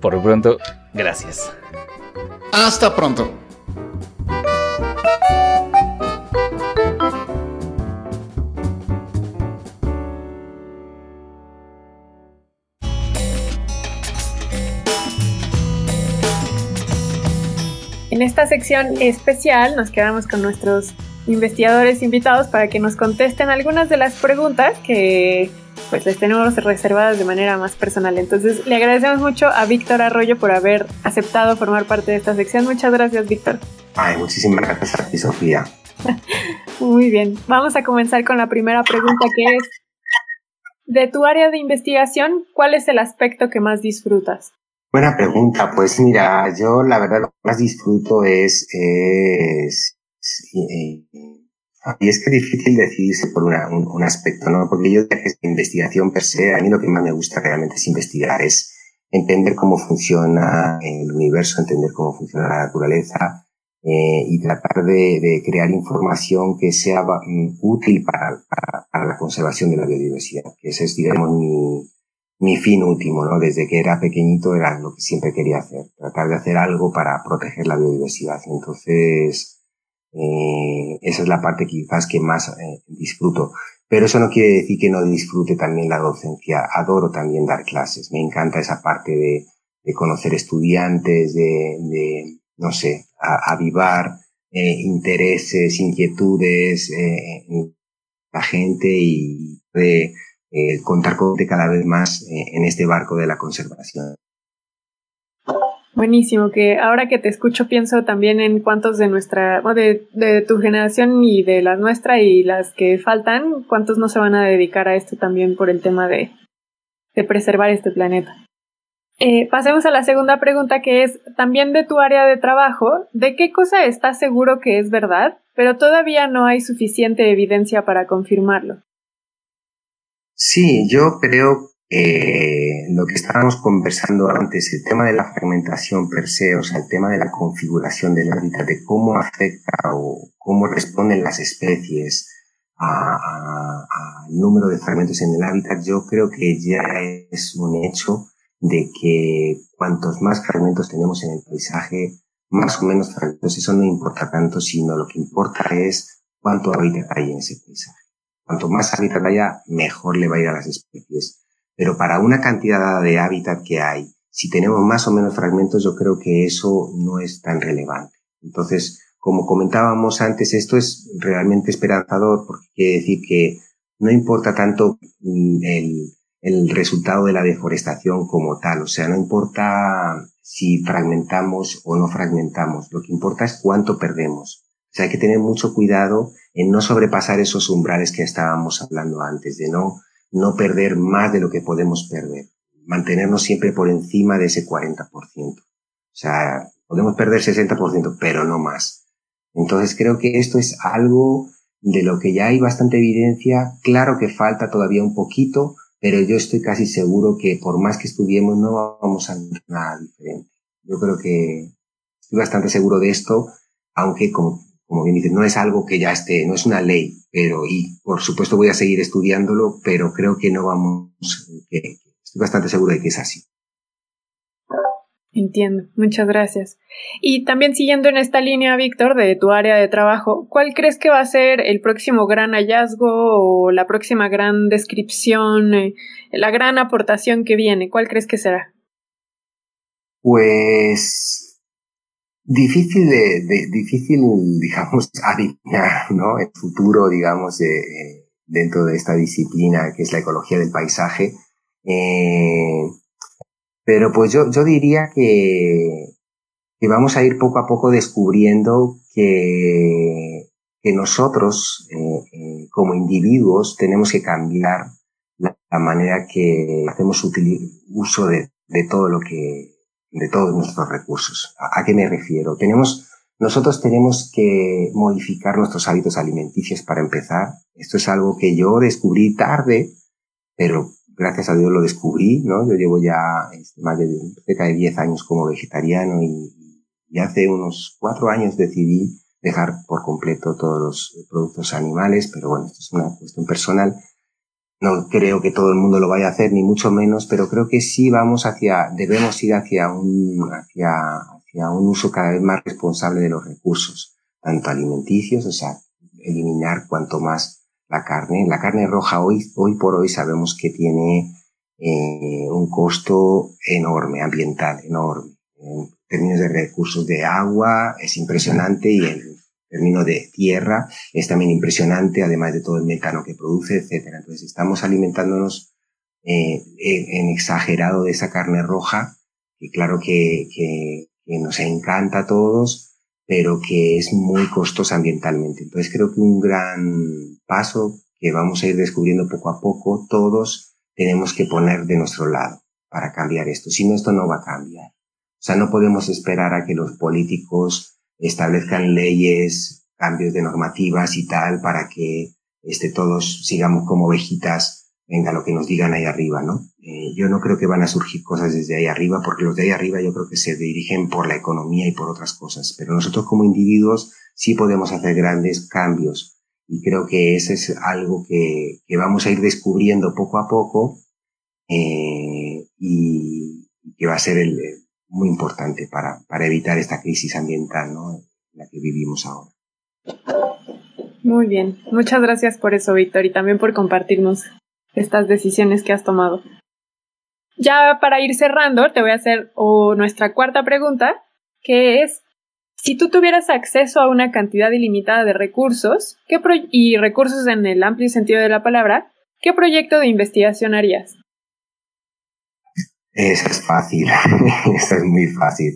Por lo pronto, gracias. Hasta pronto. Esta sección especial nos quedamos con nuestros investigadores invitados para que nos contesten algunas de las preguntas que pues les tenemos reservadas de manera más personal. Entonces le agradecemos mucho a Víctor Arroyo por haber aceptado formar parte de esta sección. Muchas gracias, Víctor. Ay, muchísimas gracias a ti, Sofía. <laughs> Muy bien, vamos a comenzar con la primera pregunta que es, de tu área de investigación, ¿cuál es el aspecto que más disfrutas? Buena pregunta. Pues mira, yo la verdad lo que más disfruto es, es, eh, y es que es difícil decidirse por una, un, aspecto, ¿no? Porque yo de investigación per se, a mí lo que más me gusta realmente es investigar, es entender cómo funciona el universo, entender cómo funciona la naturaleza eh, y tratar de, crear información que sea mm, útil para, para, la conservación de la biodiversidad, que ese es, digamos, mi, mi fin último, ¿no? Desde que era pequeñito era lo que siempre quería hacer, tratar de hacer algo para proteger la biodiversidad. Entonces, eh, esa es la parte quizás que más eh, disfruto. Pero eso no quiere decir que no disfrute también la docencia. Adoro también dar clases. Me encanta esa parte de, conocer estudiantes, de, de no sé, avivar eh, intereses, inquietudes la gente y de eh, contar con cada vez más eh, en este barco de la conservación. Buenísimo, que ahora que te escucho pienso también en cuántos de nuestra, de, de, tu generación y de la nuestra y las que faltan, cuántos no se van a dedicar a esto también por el tema de, de preservar este planeta. Eh, pasemos a la segunda pregunta que es también de tu área de trabajo, ¿de qué cosa estás seguro que es verdad, pero todavía no hay suficiente evidencia para confirmarlo? Sí, yo creo que lo que estábamos conversando antes, el tema de la fragmentación per se, o sea, el tema de la configuración del hábitat, de cómo afecta o cómo responden las especies al número de fragmentos en el hábitat, yo creo que ya es un hecho de que cuantos más fragmentos tenemos en el paisaje, más o menos fragmentos, eso no importa tanto, sino lo que importa es cuánto hábitat hay en ese paisaje. Cuanto más hábitat haya, mejor le va a ir a las especies. Pero para una cantidad de hábitat que hay, si tenemos más o menos fragmentos, yo creo que eso no es tan relevante. Entonces, como comentábamos antes, esto es realmente esperanzador porque quiere decir que no importa tanto mm, el, el resultado de la deforestación como tal, o sea, no importa si fragmentamos o no fragmentamos, lo que importa es cuánto perdemos. Sea, hay que tener mucho cuidado en no sobrepasar esos umbrales que estábamos hablando antes, de no, no perder más de lo que podemos perder, mantenernos siempre por encima de ese 40%. O sea, podemos perder 60%, pero no más. Entonces creo que esto es algo de lo que ya hay bastante evidencia. Claro que falta todavía un poquito, pero yo estoy casi seguro que por más que estudiemos no vamos a ver nada diferente. Yo creo que estoy bastante seguro de esto, aunque como como bien dices, no es algo que ya esté, no es una ley, pero y por supuesto voy a seguir estudiándolo, pero creo que no vamos, que, estoy bastante seguro de que es así. Entiendo, muchas gracias. Y también siguiendo en esta línea, Víctor, de tu área de trabajo, ¿cuál crees que va a ser el próximo gran hallazgo o la próxima gran descripción, eh, la gran aportación que viene? ¿Cuál crees que será? Pues difícil de, difícil, digamos, <laughs> adivinar, ¿no? El futuro, digamos, dentro de esta disciplina que es la ecología del paisaje. Eh, pero pues yo, yo diría que, que vamos a ir poco a poco descubriendo que, que nosotros, eh, eh, como individuos, tenemos que cambiar la, manera que hacemos uso de, de, todo lo que, de todos nuestros recursos. ¿A, qué me refiero? Tenemos, nosotros tenemos que modificar nuestros hábitos alimenticios para empezar. Esto es algo que yo descubrí tarde, pero gracias a Dios lo descubrí, ¿no? Yo llevo ya más de cerca de 10 años como vegetariano y, hace unos cuatro años decidí dejar por completo todos los productos animales, pero bueno, esto es una cuestión personal. No creo que todo el mundo lo vaya a hacer, ni mucho menos, pero creo que sí vamos hacia, debemos ir hacia un, hacia, hacia un uso cada vez más responsable de los recursos, tanto alimenticios, o sea, eliminar cuanto más la carne. La carne roja hoy, hoy por hoy sabemos que tiene eh, un costo enorme, ambiental, enorme. En términos de recursos de agua es impresionante y en términos de tierra es también impresionante, además de todo el metano que produce, etcétera. Entonces estamos alimentándonos eh, en, exagerado de esa carne roja, que claro que, que, que nos encanta a todos, pero que es muy costosa ambientalmente. Entonces creo que un gran paso que vamos a ir descubriendo poco a poco, todos tenemos que poner de nuestro lado para cambiar esto. Si no, esto no va a cambiar. O sea, no podemos esperar a que los políticos establezcan leyes, cambios de normativas y tal para que este, todos sigamos como ovejitas venga lo que nos digan ahí arriba, ¿no? Eh, yo no creo que van a surgir cosas desde ahí arriba, porque los de ahí arriba yo creo que se dirigen por la economía y por otras cosas, pero nosotros como individuos sí podemos hacer grandes cambios y creo que eso es algo que, que vamos a ir descubriendo poco a poco eh, y, que va a ser el, muy importante para, para evitar esta crisis ambiental ¿no? la que vivimos ahora. Muy bien, muchas gracias por eso, Víctor, y también por compartirnos estas decisiones que has tomado. Ya para ir cerrando, te voy a hacer nuestra cuarta pregunta, que es, si tú tuvieras acceso a una cantidad ilimitada de recursos ¿qué y recursos en el amplio sentido de la palabra, ¿qué proyecto de investigación harías? Eso es fácil, <laughs> eso es muy fácil.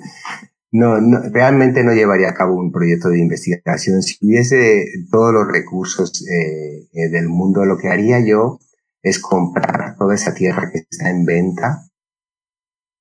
No, realmente no llevaría a cabo un proyecto de investigación. Si hubiese todos los recursos eh, eh, del mundo, lo que haría yo es comprar toda esa tierra que está en venta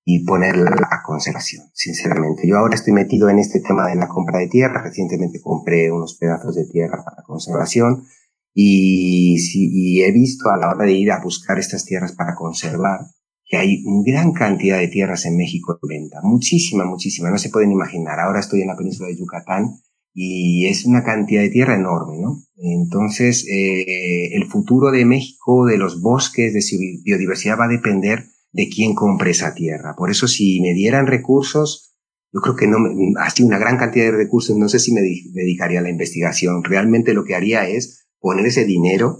y ponerla a conservación, sinceramente. Yo ahora estoy metido en este tema de la compra de tierra. Recientemente compré unos pedazos de tierra para conservación y, y he visto a la hora de ir a buscar estas tierras para conservar que hay gran cantidad de tierras en México en venta. Muchísima, muchísima. No se pueden imaginar. Ahora estoy en la península de Yucatán y es una cantidad de tierra enorme, ¿no? Entonces, eh, el futuro de México, de los bosques, de su biodiversidad va a depender de quién compre esa tierra. Por eso, si me dieran recursos, yo creo que no, así una gran cantidad de recursos, no sé si me dedicaría a la investigación. Realmente lo que haría es poner ese dinero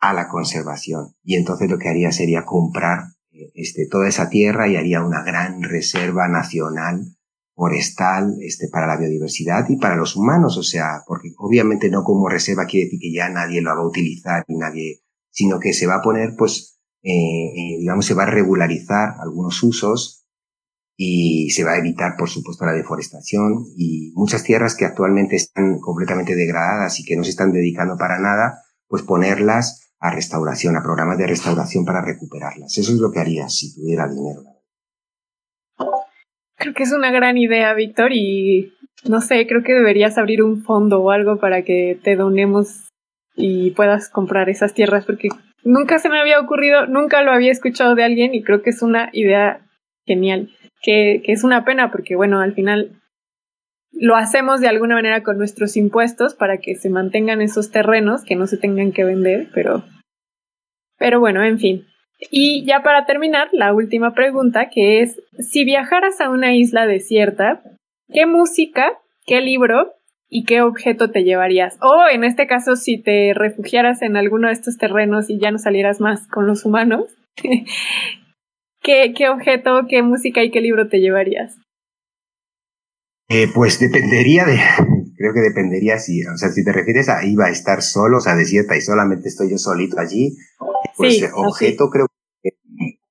a la conservación. Y entonces lo que haría sería comprar este, toda esa tierra y haría una gran reserva nacional forestal este, para la biodiversidad y para los humanos, o sea, porque obviamente no como reserva quiere decir que ya nadie lo va a utilizar y nadie, sino que se va a poner, pues, eh, eh, digamos, se va a regularizar algunos usos y se va a evitar, por supuesto, la deforestación y muchas tierras que actualmente están completamente degradadas y que no se están dedicando para nada, pues ponerlas a restauración, a programas de restauración para recuperarlas. Eso es lo que haría si tuviera dinero. Creo que es una gran idea, Víctor, y no sé, creo que deberías abrir un fondo o algo para que te donemos y puedas comprar esas tierras, porque nunca se me había ocurrido, nunca lo había escuchado de alguien y creo que es una idea genial, que, que es una pena porque, bueno, al final lo hacemos de alguna manera con nuestros impuestos para que se mantengan esos terrenos, que no se tengan que vender, pero, pero bueno, en fin. Y ya para terminar, la última pregunta, que es, si viajaras a una isla desierta, ¿qué música, qué libro y qué objeto te llevarías? O en este caso, si te refugiaras en alguno de estos terrenos y ya no salieras más con los humanos, <laughs> ¿qué, qué objeto, qué música y qué libro te llevarías? Eh, pues dependería de, creo que dependería si, o sea, si te refieres a iba a estar solo, o sea, desierta y solamente estoy yo solito allí, pues objeto creo que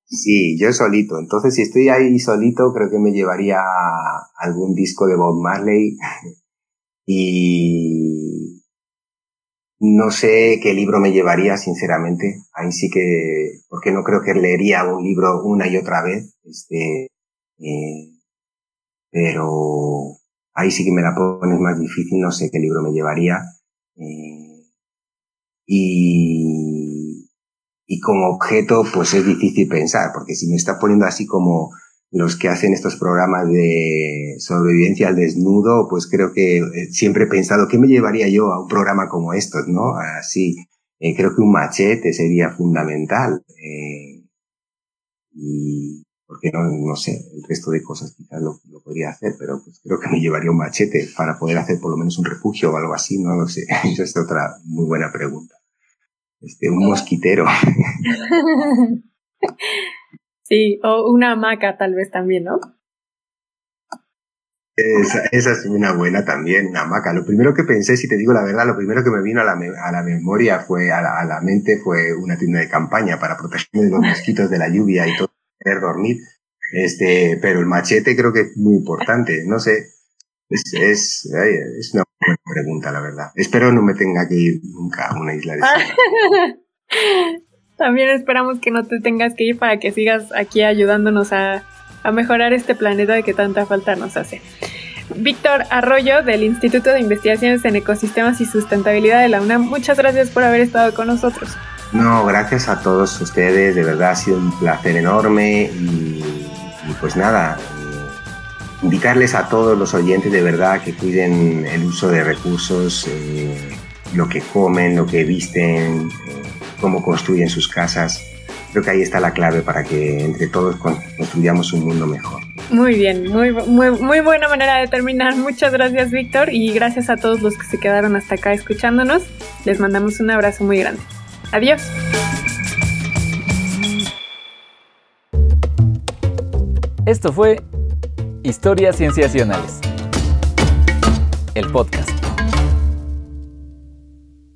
sí, yo solito. Entonces, si estoy ahí solito, creo que me llevaría algún disco de Bob Marley y no sé qué libro me llevaría, sinceramente. Ahí sí que, porque no creo que leería un libro una y otra vez. Este, eh, pero ahí sí que me la pones más difícil, no sé qué libro me llevaría. Eh, y, y como objeto, pues es difícil pensar, porque si me está poniendo así como los que hacen estos programas de sobrevivencia al desnudo, pues creo que eh, siempre he pensado, ¿qué me llevaría yo a un programa como estos, no? Así, eh, creo que un machete sería fundamental. Y, porque no, no sé, el resto de cosas quizás lo, lo, podría hacer, pero pues creo que me llevaría un machete para poder hacer por lo menos un refugio o algo así, no lo sé. <laughs> Esa es otra muy buena pregunta. Este, un mosquitero. <laughs> sí, o una hamaca tal vez también, ¿no? Esa, esa, es una buena también, una hamaca. Lo primero que pensé, si te digo la verdad, lo primero que me vino a la, a la memoria fue, a la, a la, mente fue una tienda de campaña para protegerme de los mosquitos de la lluvia y todo dormir. Este, pero el machete creo que es muy importante. No sé, es, es, es una buena pregunta, la verdad. Espero no me tenga que ir nunca a una isla de <laughs> También esperamos que no te tengas que ir para que sigas aquí ayudándonos a, a mejorar este planeta de que tanta falta nos hace. Víctor Arroyo del Instituto de Investigaciones en Ecosistemas y Sustentabilidad de la UNAM, muchas gracias por haber estado con nosotros. No, gracias a todos ustedes, de verdad ha sido un placer enorme y, pues nada, indicarles a todos los oyentes de verdad que cuiden el uso de recursos, eh, lo que comen, lo que visten, eh, cómo construyen sus casas. Creo que ahí está la clave para que entre todos construyamos un mundo mejor. Muy bien, muy, muy, muy buena manera de terminar. Muchas gracias Víctor y gracias a todos los que se quedaron hasta acá escuchándonos. Les mandamos un abrazo muy grande. Adiós. Esto fue Historias Cienciacionales, el podcast.